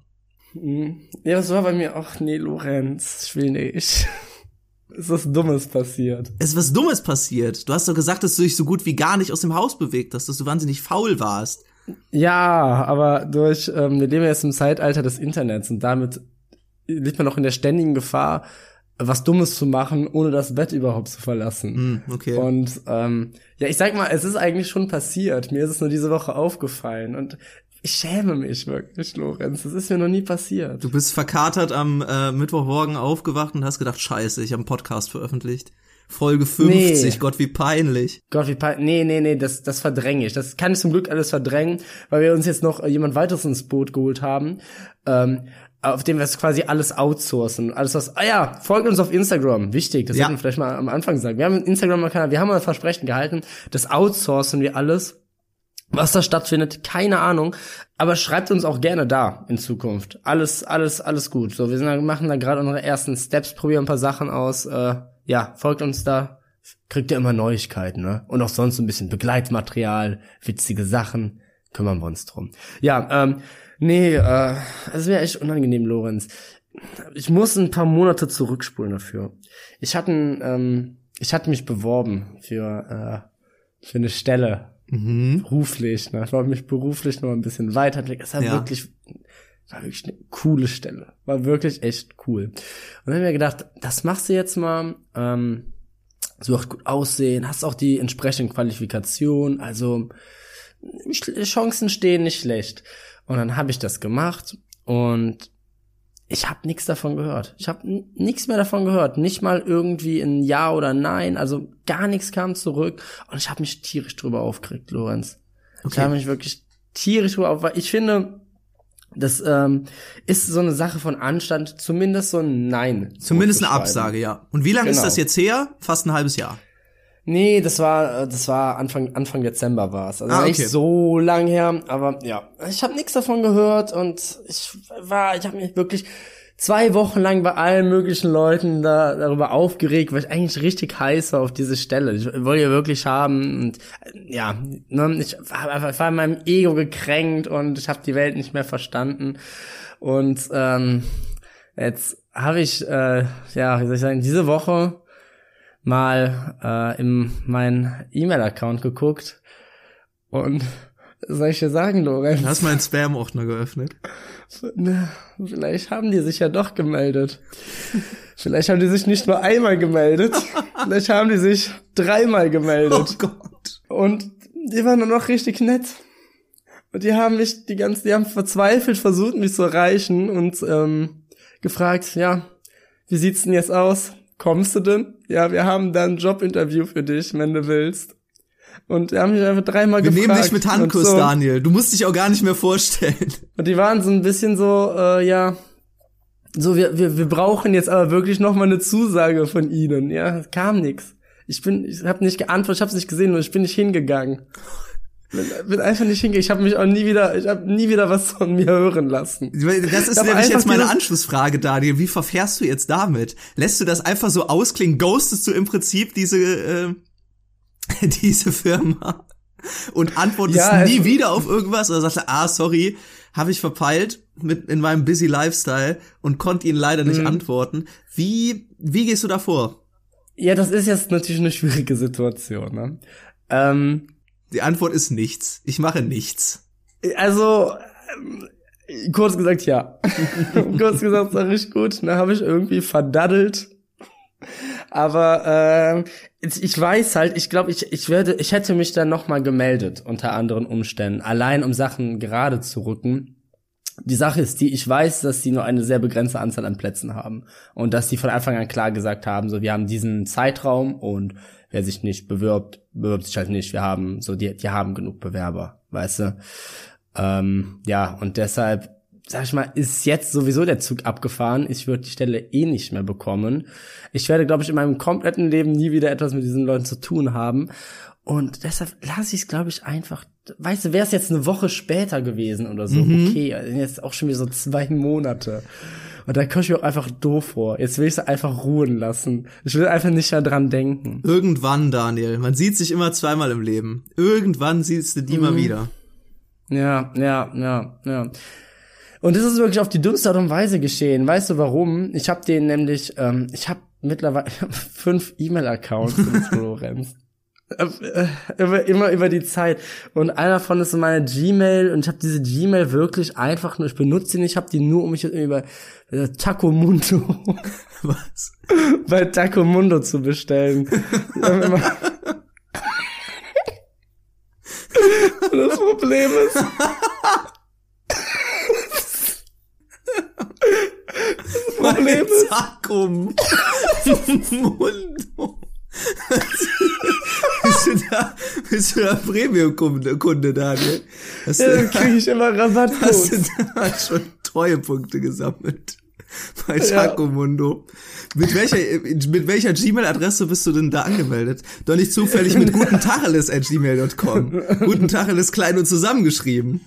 Speaker 3: Ja, das war bei mir auch, nee, Lorenz, ich will nicht. ist was Dummes passiert.
Speaker 1: Es ist was Dummes passiert. Du hast doch gesagt, dass du dich so gut wie gar nicht aus dem Haus bewegt hast, dass du wahnsinnig faul warst.
Speaker 3: Ja, aber durch, ähm, wir leben jetzt im Zeitalter des Internets und damit liegt man noch in der ständigen Gefahr, was Dummes zu machen, ohne das Bett überhaupt zu verlassen.
Speaker 1: Hm, okay.
Speaker 3: Und ähm, ja, ich sag mal, es ist eigentlich schon passiert. Mir ist es nur diese Woche aufgefallen und ich schäme mich wirklich, Lorenz. Das ist mir noch nie passiert.
Speaker 1: Du bist verkatert am äh, Mittwochmorgen aufgewacht und hast gedacht, scheiße, ich habe einen Podcast veröffentlicht. Folge 50, nee. Gott wie peinlich.
Speaker 3: Gott wie peinlich. Nee, nee, nee, das, das verdränge ich. Das kann ich zum Glück alles verdrängen, weil wir uns jetzt noch jemand weiteres ins Boot geholt haben. Ähm, auf dem wir es quasi alles outsourcen. Alles was, ah ja, folgt uns auf Instagram. Wichtig, das ja. sollten wir vielleicht mal am Anfang sagen. Wir haben einen Instagram-Kanal, wir haben ein Versprechen gehalten, das outsourcen wir alles. Was da stattfindet, keine Ahnung. Aber schreibt uns auch gerne da in Zukunft. Alles, alles, alles gut. So, wir sind machen da gerade unsere ersten Steps, probieren ein paar Sachen aus. Äh, ja, folgt uns da. Kriegt ihr immer Neuigkeiten, ne? Und auch sonst ein bisschen Begleitmaterial, witzige Sachen. Kümmern wir uns drum. Ja, ähm, Nee, äh, es wäre echt unangenehm, Lorenz. Ich muss ein paar Monate zurückspulen dafür. Ich hatte, ähm, ich hatte mich beworben für, äh, für eine Stelle. Mhm. Beruflich, ne? Ich wollte mich beruflich noch ein bisschen weiterentwickeln. Es war ja. wirklich, war wirklich eine coole Stelle. War wirklich echt cool. Und dann habe ich mir gedacht, das machst du jetzt mal, ähm, so auch gut aussehen, hast auch die entsprechenden Qualifikationen, also Chancen stehen nicht schlecht. Und dann habe ich das gemacht und ich habe nichts davon gehört. Ich habe nichts mehr davon gehört. Nicht mal irgendwie ein Ja oder Nein. Also gar nichts kam zurück. Und ich habe mich tierisch drüber aufgeregt, Lorenz. Okay. Ich habe mich wirklich tierisch drüber aufgeregt. Weil ich finde, das ähm, ist so eine Sache von Anstand. Zumindest so ein Nein.
Speaker 1: Zumindest eine Absage, ja. Und wie lange genau. ist das jetzt her? Fast ein halbes Jahr.
Speaker 3: Nee, das war das war Anfang Anfang Dezember war es. Also ah, okay. nicht so lang her, aber ja, ich habe nichts davon gehört und ich war ich habe mich wirklich zwei Wochen lang bei allen möglichen Leuten da darüber aufgeregt, weil ich eigentlich richtig heiß war auf diese Stelle. Ich wollte ja wirklich haben und ja, ne, ich war einfach war in meinem Ego gekränkt und ich habe die Welt nicht mehr verstanden und ähm, jetzt habe ich äh, ja, wie soll ich sagen, diese Woche mal äh, in meinen E-Mail-Account geguckt und soll ich dir sagen, Lorenz?
Speaker 1: Du hast meinen Spam-Ordner geöffnet.
Speaker 3: Na, vielleicht haben die sich ja doch gemeldet. Vielleicht haben die sich nicht nur einmal gemeldet. vielleicht haben die sich dreimal gemeldet. Oh Gott. Und die waren dann noch richtig nett. Und die haben mich die ganze, die haben verzweifelt versucht, mich zu erreichen und ähm, gefragt, ja, wie sieht's denn jetzt aus? Kommst du denn? Ja, wir haben da ein Jobinterview für dich, wenn du willst. Und die haben mich einfach dreimal
Speaker 1: wir
Speaker 3: gefragt.
Speaker 1: Wir nehmen dich mit Handkuss, so. Daniel. Du musst dich auch gar nicht mehr vorstellen.
Speaker 3: Und die waren so ein bisschen so, äh, ja, so wir, wir, wir brauchen jetzt aber wirklich noch mal eine Zusage von ihnen. Ja, kam nix. Ich bin, ich habe nicht geantwortet, ich habe es nicht gesehen und ich bin nicht hingegangen. Bin, bin einfach nicht hingegangen. Ich habe mich auch nie wieder, ich habe nie wieder was von mir hören lassen.
Speaker 1: Das ist nämlich jetzt meine Anschlussfrage, Daniel. Wie verfährst du jetzt damit? Lässt du das einfach so ausklingen? Ghostest du im Prinzip diese äh, diese Firma und antwortest ja, nie wieder auf irgendwas oder sagst du, ah sorry, habe ich verpeilt mit in meinem busy Lifestyle und konnte ihn leider nicht mhm. antworten. Wie wie gehst du davor?
Speaker 3: Ja, das ist jetzt natürlich eine schwierige Situation. Ne? Ähm,
Speaker 1: die Antwort ist nichts. Ich mache nichts.
Speaker 3: Also, ähm, kurz gesagt, ja. kurz gesagt, sag ich gut. Da habe ich irgendwie verdaddelt. Aber äh, ich weiß halt, ich glaube, ich, ich werde, ich hätte mich dann nochmal gemeldet unter anderen Umständen, allein um Sachen gerade zu rücken. Die Sache ist die, ich weiß, dass sie nur eine sehr begrenzte Anzahl an Plätzen haben und dass sie von Anfang an klar gesagt haben, so wir haben diesen Zeitraum und wer sich nicht bewirbt, bewirbt sich halt nicht. Wir haben so, die, die haben genug Bewerber, weißt du. Ähm, ja, und deshalb, sag ich mal, ist jetzt sowieso der Zug abgefahren. Ich würde die Stelle eh nicht mehr bekommen. Ich werde, glaube ich, in meinem kompletten Leben nie wieder etwas mit diesen Leuten zu tun haben. Und deshalb lasse ich es, glaube ich, einfach. Weißt du, wäre es jetzt eine Woche später gewesen oder so, mhm. okay, jetzt auch schon wieder so zwei Monate. Und da komme ich mir auch einfach doof vor. Jetzt will ich sie einfach ruhen lassen. Ich will einfach nicht mehr dran denken.
Speaker 1: Irgendwann, Daniel. Man sieht sich immer zweimal im Leben. Irgendwann siehst du die mhm. mal wieder.
Speaker 3: Ja, ja, ja, ja. Und das ist wirklich auf die dümmste Art und Weise geschehen. Weißt du warum? Ich habe den nämlich, ähm, ich habe mittlerweile fünf E-Mail-Accounts von Lorenz. Immer, immer über die Zeit. Und einer davon ist meine Gmail und ich habe diese Gmail wirklich einfach nur, ich benutze die nicht, ich habe die nur, um mich über äh, Tacomundo
Speaker 1: Was?
Speaker 3: bei Tacomundo zu bestellen. Das Problem ist, das Problem ist,
Speaker 1: Takum. Mundo. Bist du da, bist du da Premium-Kunde, Kunde, Daniel? Hast
Speaker 3: ja, dann kriege ich immer
Speaker 1: hast
Speaker 3: Rabattcodes.
Speaker 1: du da schon Treuepunkte gesammelt? Bei Tacomundo. Mit welcher, mit welcher Gmail-Adresse bist du denn da angemeldet? Doch nicht zufällig mit gutentacheles.gmail.com. Guten Tacheles klein und zusammengeschrieben.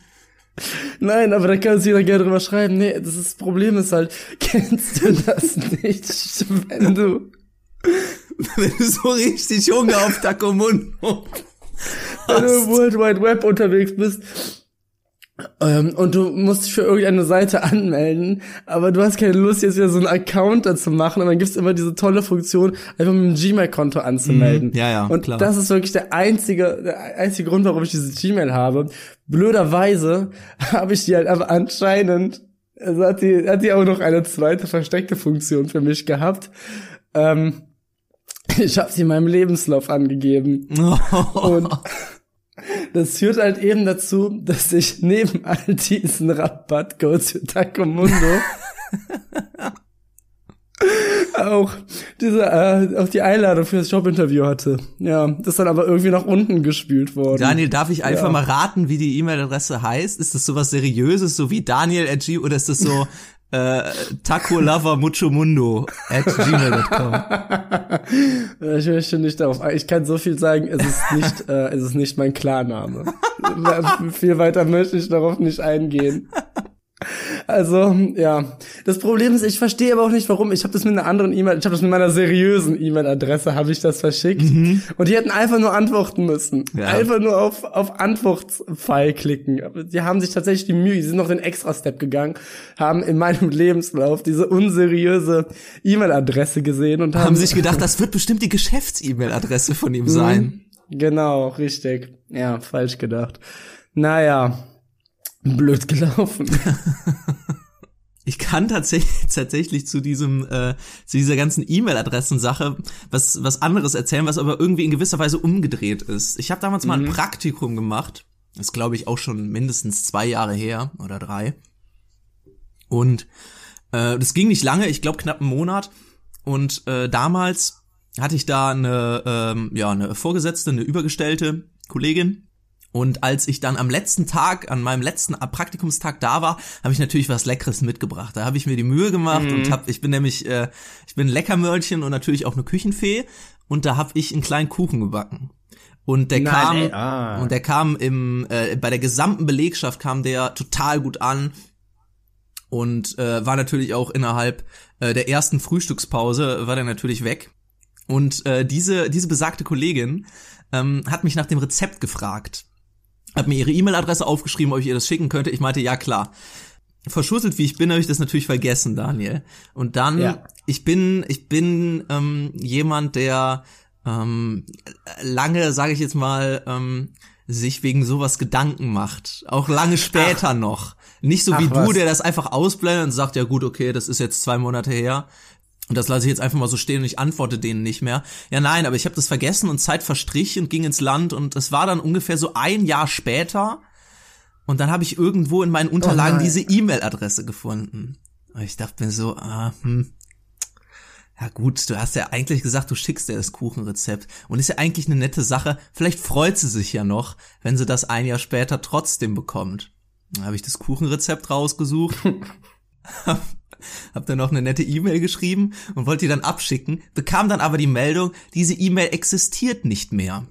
Speaker 3: Nein, aber da kann sich jeder gerne drüber schreiben. Nee, das, ist, das Problem ist halt, kennst du das nicht, wenn du
Speaker 1: Wenn du so richtig Hunger auf Tacomundo
Speaker 3: wenn du im World Wide Web unterwegs bist ähm, und du musst dich für irgendeine Seite anmelden, aber du hast keine Lust, jetzt wieder so einen Account dazu machen und dann gibt's immer diese tolle Funktion, einfach mit einem Gmail-Konto anzumelden.
Speaker 1: Mhm, ja, ja,
Speaker 3: Und
Speaker 1: klar.
Speaker 3: das ist wirklich der einzige, der einzige Grund, warum ich dieses Gmail habe. Blöderweise habe ich die halt aber anscheinend, also hat die, hat die auch noch eine zweite versteckte Funktion für mich gehabt. Ähm, ich habe sie in meinem Lebenslauf angegeben. Und das führt halt eben dazu, dass ich neben all diesen Rabattcodes für Tacomundo auch diese äh, auch die Einladung für das Jobinterview hatte. Ja, das ist dann aber irgendwie nach unten gespült worden.
Speaker 1: Daniel, darf ich einfach
Speaker 3: Ja.
Speaker 1: mal raten, wie die E-Mail-Adresse heißt? Ist das sowas Seriöses, so wie Daniel at G oder ist das so äh, Taco Lover Mucho Mundo at gmail.com?
Speaker 3: Ich möchte nicht darauf. Ich kann so viel sagen. Es ist nicht, äh, es ist nicht mein Klarname. viel weiter möchte ich darauf nicht eingehen. Also, ja. Das Problem ist, ich verstehe aber auch nicht, warum. Ich habe das mit einer anderen E-Mail, ich habe das mit meiner seriösen E-Mail-Adresse, habe ich das verschickt. Und die hätten einfach nur antworten müssen.
Speaker 1: Ja.
Speaker 3: Einfach nur auf, auf Antwortpfeil klicken. Die haben sich tatsächlich die Mühe, die sind noch den Extra-Step gegangen, haben in meinem Lebenslauf diese unseriöse E-Mail-Adresse gesehen und haben,
Speaker 1: Haben sich gedacht, das wird bestimmt die Geschäfts-E-Mail-Adresse von ihm sein.
Speaker 3: Genau, richtig. Ja, falsch gedacht. Naja, blöd gelaufen.
Speaker 1: Ich kann tatsächlich, tatsächlich zu diesem, äh, zu dieser ganzen E-Mail-Adressen-Sache was, was anderes erzählen, was aber irgendwie in gewisser Weise umgedreht ist. Ich habe damals mal ein Praktikum gemacht. Das ist, glaube ich, auch schon mindestens zwei Jahre her oder drei. Und äh, das ging nicht lange, ich glaube knapp einen Monat. Und äh, damals hatte ich da eine, ähm, ja, eine Vorgesetzte, eine übergestellte Kollegin. Und als ich dann am letzten Tag, an meinem letzten Praktikumstag da war, habe ich natürlich was Leckeres mitgebracht. Da habe ich mir die Mühe gemacht und hab, ich bin nämlich, äh, ich bin ein Leckermörlchen und natürlich auch eine Küchenfee. Und da habe ich einen kleinen Kuchen gebacken. Und der
Speaker 3: Nein,
Speaker 1: kam,
Speaker 3: ey, ah.
Speaker 1: und der kam im, äh, bei der gesamten Belegschaft kam der total gut an und äh, war natürlich auch innerhalb äh, der ersten Frühstückspause war der natürlich weg. Und äh, diese diese besagte Kollegin ähm, hat mich nach dem Rezept gefragt, hat mir ihre E-Mail-Adresse aufgeschrieben, ob ich ihr das schicken könnte. Ich meinte ja klar. Verschusselt wie ich bin, habe ich das natürlich vergessen, Daniel. Und dann,
Speaker 3: Ja.
Speaker 1: ich bin, ich bin ähm, jemand, der ähm, lange, sage ich jetzt mal, ähm, sich wegen sowas Gedanken macht. Auch lange später noch. Nicht so wie
Speaker 3: Ach,
Speaker 1: du,
Speaker 3: was.
Speaker 1: der das einfach ausblendet und sagt, ja gut, okay, das ist jetzt zwei Monate her. Und das lasse ich jetzt einfach mal so stehen und ich antworte denen nicht mehr. Ja, nein, aber ich habe das vergessen und Zeit verstrich und ging ins Land und es war dann ungefähr so ein Jahr später. Und dann habe ich irgendwo in meinen Unterlagen
Speaker 3: nein.
Speaker 1: diese E-Mail-Adresse gefunden. Und ich dachte mir so, ah, hm. Ja gut, du hast ja eigentlich gesagt, du schickst dir das Kuchenrezept. Und ist ja eigentlich eine nette Sache. Vielleicht freut sie sich ja noch, wenn sie das ein Jahr später trotzdem bekommt. Dann habe ich das Kuchenrezept rausgesucht. hab, hab dann noch eine nette E-Mail geschrieben und wollte die dann abschicken, bekam dann aber die Meldung, diese E-Mail existiert nicht mehr.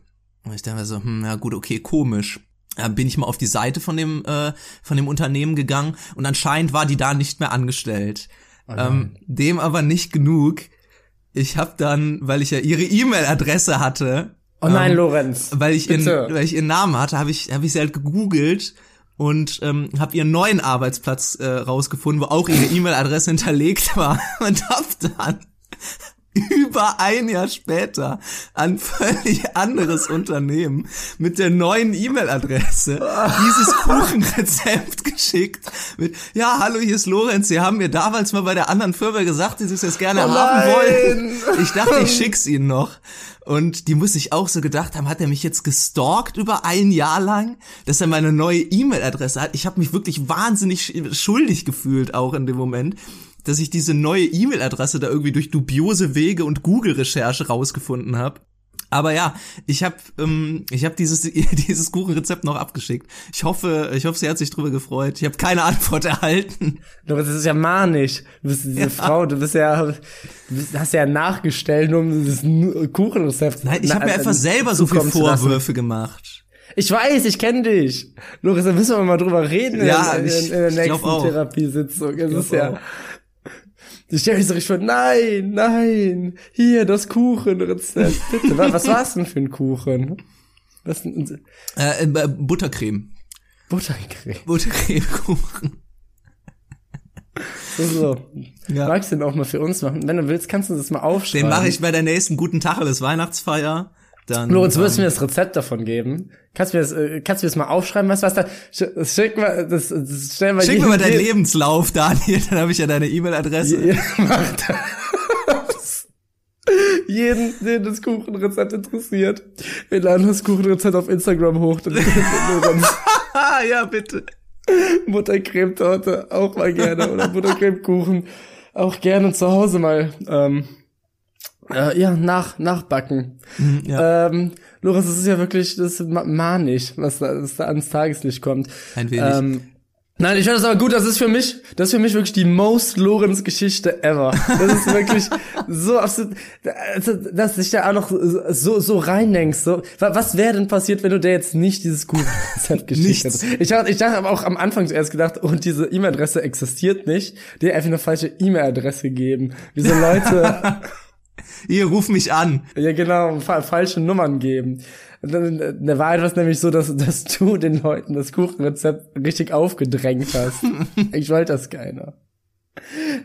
Speaker 1: Und ich dachte mir so, hm, ja gut, okay, komisch. Dann bin ich mal auf die Seite von dem, äh, von dem Unternehmen gegangen und anscheinend war die da nicht mehr angestellt. ähm, dem aber nicht genug. Ich habe dann, weil ich ja ihre E-Mail-Adresse hatte,
Speaker 3: Oh nein,
Speaker 1: ähm,
Speaker 3: Lorenz.
Speaker 1: weil ich ihren,
Speaker 3: Bitte.
Speaker 1: weil ich ihren Namen hatte, habe ich, habe ich sie halt gegoogelt und ähm, habe ihren neuen Arbeitsplatz äh, rausgefunden, wo auch ihre E-Mail-Adresse hinterlegt war. Und hab dann über ein Jahr später an völlig anderes Unternehmen mit der neuen E-Mail-Adresse dieses Kuchenrezept geschickt mit, ja, hallo, hier ist Lorenz, Sie haben mir damals mal bei der anderen Firma gesagt, dass Sie es jetzt gerne
Speaker 3: Oh
Speaker 1: haben wollen. Ich dachte, ich schick's Ihnen noch. Und die muss sich auch so gedacht haben, hat er mich jetzt gestalkt über ein Jahr lang, dass er meine neue E-Mail-Adresse hat. Ich habe mich wirklich wahnsinnig sch- schuldig gefühlt auch in dem Moment dass ich diese neue E-Mail-Adresse da irgendwie durch dubiose Wege und Google-Recherche rausgefunden habe. Aber ja, ich habe ähm, ich habe dieses dieses Kuchenrezept noch abgeschickt. Ich hoffe, ich hoffe, sie hat sich drüber gefreut. Ich habe keine Antwort erhalten.
Speaker 3: Lorenz, das ist ja manisch. Du bist diese Frau, du bist ja, du bist, hast ja nachgestellt, nur um dieses Kuchenrezept.
Speaker 1: Nein, ich habe mir
Speaker 3: äh,
Speaker 1: einfach selber so viele. Vorwürfe gemacht.
Speaker 3: Ich weiß, ich kenne dich. Lorenz, da müssen wir mal drüber reden
Speaker 1: Ja,
Speaker 3: in, in, in der nächsten. Therapiesitzung. Es ist ja.
Speaker 1: auch.
Speaker 3: Stelle mich so richtig vor, nein, nein, hier, das Kuchenrezept, bitte. Was, war's denn für ein Kuchen? Was denn,
Speaker 1: Äh, äh, Buttercreme.
Speaker 3: Buttercreme.
Speaker 1: Buttercremekuchen.
Speaker 3: So.
Speaker 1: Ja.
Speaker 3: Magst du den auch mal für uns machen? Wenn du willst, kannst du das mal
Speaker 1: Den
Speaker 3: aufschreiben.
Speaker 1: mache ich bei der nächsten guten Tacheles Weihnachtsfeier. Dann
Speaker 3: Lorenz,
Speaker 1: ähm,
Speaker 3: würdest du mir das Rezept davon geben? Kannst du mir das, äh, kannst du mir das mal aufschreiben? Weißt du was da? sch- Schick mal, das, das stellen wir
Speaker 1: Schick mir mal deinen Lebenslauf, Daniel, dann habe ich ja deine E-Mail-Adresse.
Speaker 3: Ja, mach das. Jeden, den das Kuchenrezept interessiert. Wir laden das Kuchenrezept auf Instagram hoch. Dann
Speaker 1: ja, bitte.
Speaker 3: Buttercremetorte auch mal gerne oder Buttercremekuchen auch gerne zu Hause mal ähm, äh, ja nach nachbacken.
Speaker 1: Ja,
Speaker 3: Ähm, Lorenz, das ist ja wirklich das ist ma- manisch, was da, was da ans Tageslicht kommt.
Speaker 1: ein wenig.
Speaker 3: Ähm, nein, ich finde das aber gut. Das ist für mich, das ist für mich wirklich die most Lorenz Geschichte ever. Das ist wirklich so absolut, also, dass du dich da auch noch so so reindenkst. So, Wa- was wäre denn passiert, wenn du dir jetzt nicht dieses Kuchenrezept geschickt hättest? Ich dachte, ich dachte aber auch am Anfang zuerst gedacht, und diese E-Mail-Adresse existiert nicht. Die einfach eine falsche E-Mail-Adresse geben. Wie so Leute
Speaker 1: Hier, ruf mich an.
Speaker 3: ja, genau, fa falsche Nummern geben. Äh, Da war etwas nämlich so, dass, dass du den Leuten das Kuchenrezept richtig aufgedrängt hast. ich wollte das keiner.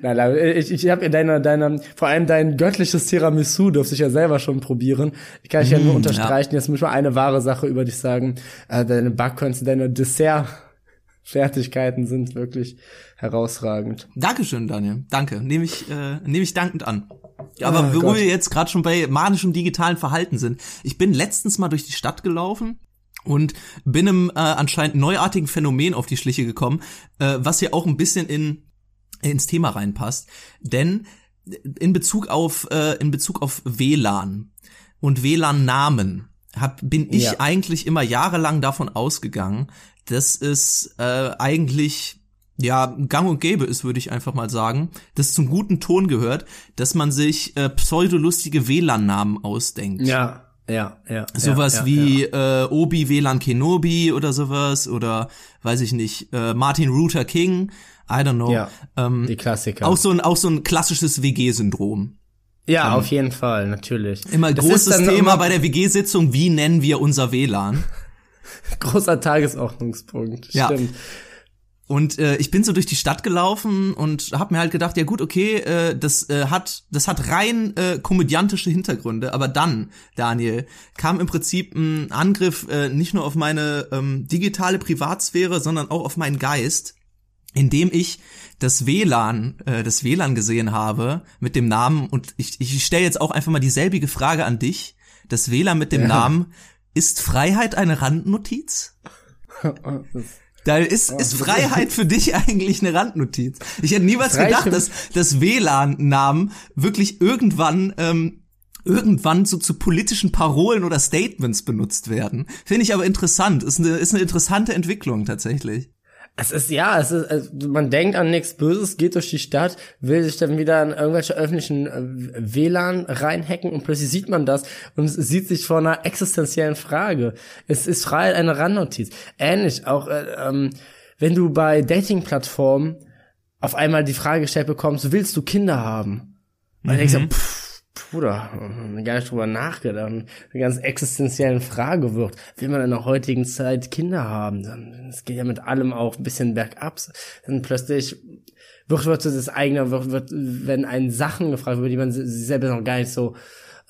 Speaker 3: Nein, nein, ich, ich habe ja deine, deine, vor allem dein göttliches Tiramisu durfte ich ja selber schon probieren. Ich kann ich ja nur
Speaker 1: Mm,
Speaker 3: unterstreichen, jetzt muss ich mal eine wahre Sache über dich sagen. Äh, deine Backkünste, deine Dessert-Fertigkeiten sind wirklich herausragend.
Speaker 1: Dankeschön, Daniel. Danke. Nehme ich, äh, nehme ich dankend an. Aber
Speaker 3: Oh
Speaker 1: wo
Speaker 3: Gott.
Speaker 1: wir jetzt gerade schon bei manischem digitalen Verhalten sind. Ich bin letztens mal durch die Stadt gelaufen und bin einem äh, anscheinend neuartigen Phänomen auf die Schliche gekommen, äh, was hier auch ein bisschen in ins Thema reinpasst. Denn in Bezug auf äh, in Bezug auf WLAN und WLAN-Namen hab, bin ich
Speaker 3: Ja.
Speaker 1: eigentlich immer jahrelang davon ausgegangen, dass es äh, eigentlich ja gang und gäbe ist, würde ich einfach mal sagen, dass zum guten Ton gehört, dass man sich äh, pseudolustige WLAN-Namen ausdenkt.
Speaker 3: Ja, ja, ja.
Speaker 1: Sowas
Speaker 3: ja, ja,
Speaker 1: wie Äh, Obi WLAN Kenobi oder sowas oder weiß ich nicht, äh, Martin Luther King, I don't know.
Speaker 3: Ja,
Speaker 1: ähm,
Speaker 3: Die Klassiker.
Speaker 1: auch so ein auch so ein klassisches WG-Syndrom.
Speaker 3: Ja, auf jeden Fall, natürlich.
Speaker 1: Immer
Speaker 3: Das
Speaker 1: großes Thema
Speaker 3: immer
Speaker 1: bei der WG-Sitzung, wie nennen wir unser WLAN?
Speaker 3: großer Tagesordnungspunkt.
Speaker 1: Ja.
Speaker 3: Stimmt.
Speaker 1: Und äh, ich bin so durch die Stadt gelaufen und habe mir halt gedacht, ja gut, okay, äh, das äh, hat das hat rein äh, komödiantische Hintergründe, aber dann, Daniel, kam im Prinzip ein Angriff äh, nicht nur auf meine ähm, digitale Privatsphäre, sondern auch auf meinen Geist, indem ich das WLAN, äh, das WLAN gesehen habe mit dem Namen und ich, ich stelle jetzt auch einfach mal dieselbige Frage an dich. Das WLAN mit dem Namen ist Freiheit eine Randnotiz? Da ist, ist Freiheit für dich eigentlich eine Randnotiz. Ich hätte niemals gedacht, dass, dass WLAN-Namen wirklich irgendwann, ähm, irgendwann so zu politischen Parolen oder Statements benutzt werden. Finde ich aber interessant. Ist eine, ist eine interessante Entwicklung tatsächlich.
Speaker 3: Es ist ja, es ist, also man denkt an nichts Böses, geht durch die Stadt, will sich dann wieder in irgendwelche öffentlichen äh, WLAN reinhacken und plötzlich sieht man das und es sieht sich vor einer existenziellen Frage. Es ist Freiheit eine Randnotiz. Ähnlich auch, äh, ähm, wenn du bei Dating-Plattformen auf einmal die Frage gestellt bekommst, willst du Kinder haben? Und dann denkst du, pff, Bruder, gar nicht drüber nachgedacht, eine ganz existenziellen Frage wird, will man in der heutigen Zeit Kinder haben? Es geht ja mit allem auch ein bisschen bergab. Dann plötzlich wird, wird das eigene, wird, wird, wenn einen Sachen gefragt, über die man selber noch gar nicht so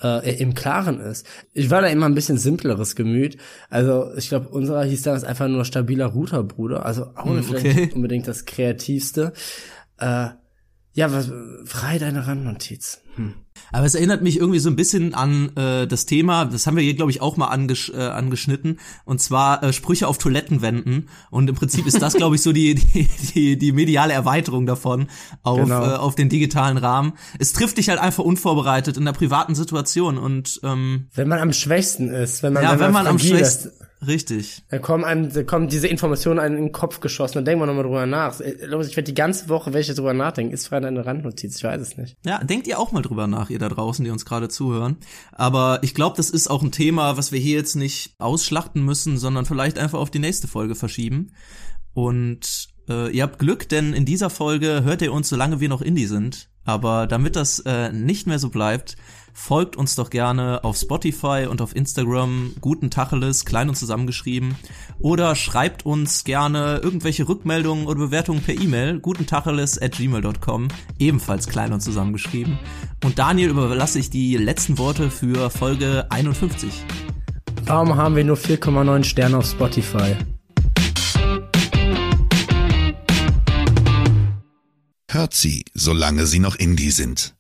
Speaker 3: äh, im Klaren ist. Ich war da immer ein bisschen simpleres Gemüt. Also ich glaube, unserer hieß damals einfach nur stabiler Routerbruder. Also auch hm, okay. nicht unbedingt das Kreativste. Äh, ja, was, frei deine Randnotiz. Hm.
Speaker 1: Aber es erinnert mich irgendwie so ein bisschen an äh, das Thema, das haben wir hier, glaube ich, auch mal angesch äh, angeschnitten, und zwar äh, Sprüche auf Toilettenwänden. Und im Prinzip ist das, glaube ich, so die, die, die, die mediale Erweiterung davon auf, genau. äh, auf den digitalen Rahmen. Es trifft dich halt einfach unvorbereitet in der privaten Situation. Und ähm,
Speaker 3: wenn man am schwächsten ist, wenn man,
Speaker 1: ja, wenn, wenn man am schwächsten Richtig.
Speaker 3: Da kommen einem, da kommen diese Informationen einem in den Kopf geschossen, dann denken wir nochmal drüber nach. Ich werde die ganze Woche, welche drüber nachdenken, ist frei eine Randnotiz, ich weiß es nicht.
Speaker 1: Ja, denkt ihr auch mal drüber nach, ihr da draußen, die uns gerade zuhören. Aber ich glaube, das ist auch ein Thema, was wir hier jetzt nicht ausschlachten müssen, sondern vielleicht einfach auf die nächste Folge verschieben. Und äh, ihr habt Glück, denn in dieser Folge hört ihr uns, solange wir noch Indie sind. Aber damit das äh, nicht mehr so bleibt, folgt uns doch gerne auf Spotify und auf Instagram guten Tacheles, klein und zusammengeschrieben. Oder schreibt uns gerne irgendwelche Rückmeldungen oder Bewertungen per E-Mail, gutentacheles at gmail.com, ebenfalls klein und zusammengeschrieben. Und Daniel überlasse ich die letzten Worte für Folge 51.
Speaker 3: Warum haben wir nur 4,9 Sterne auf Spotify?
Speaker 4: Hört sie, solange sie noch Indie sind.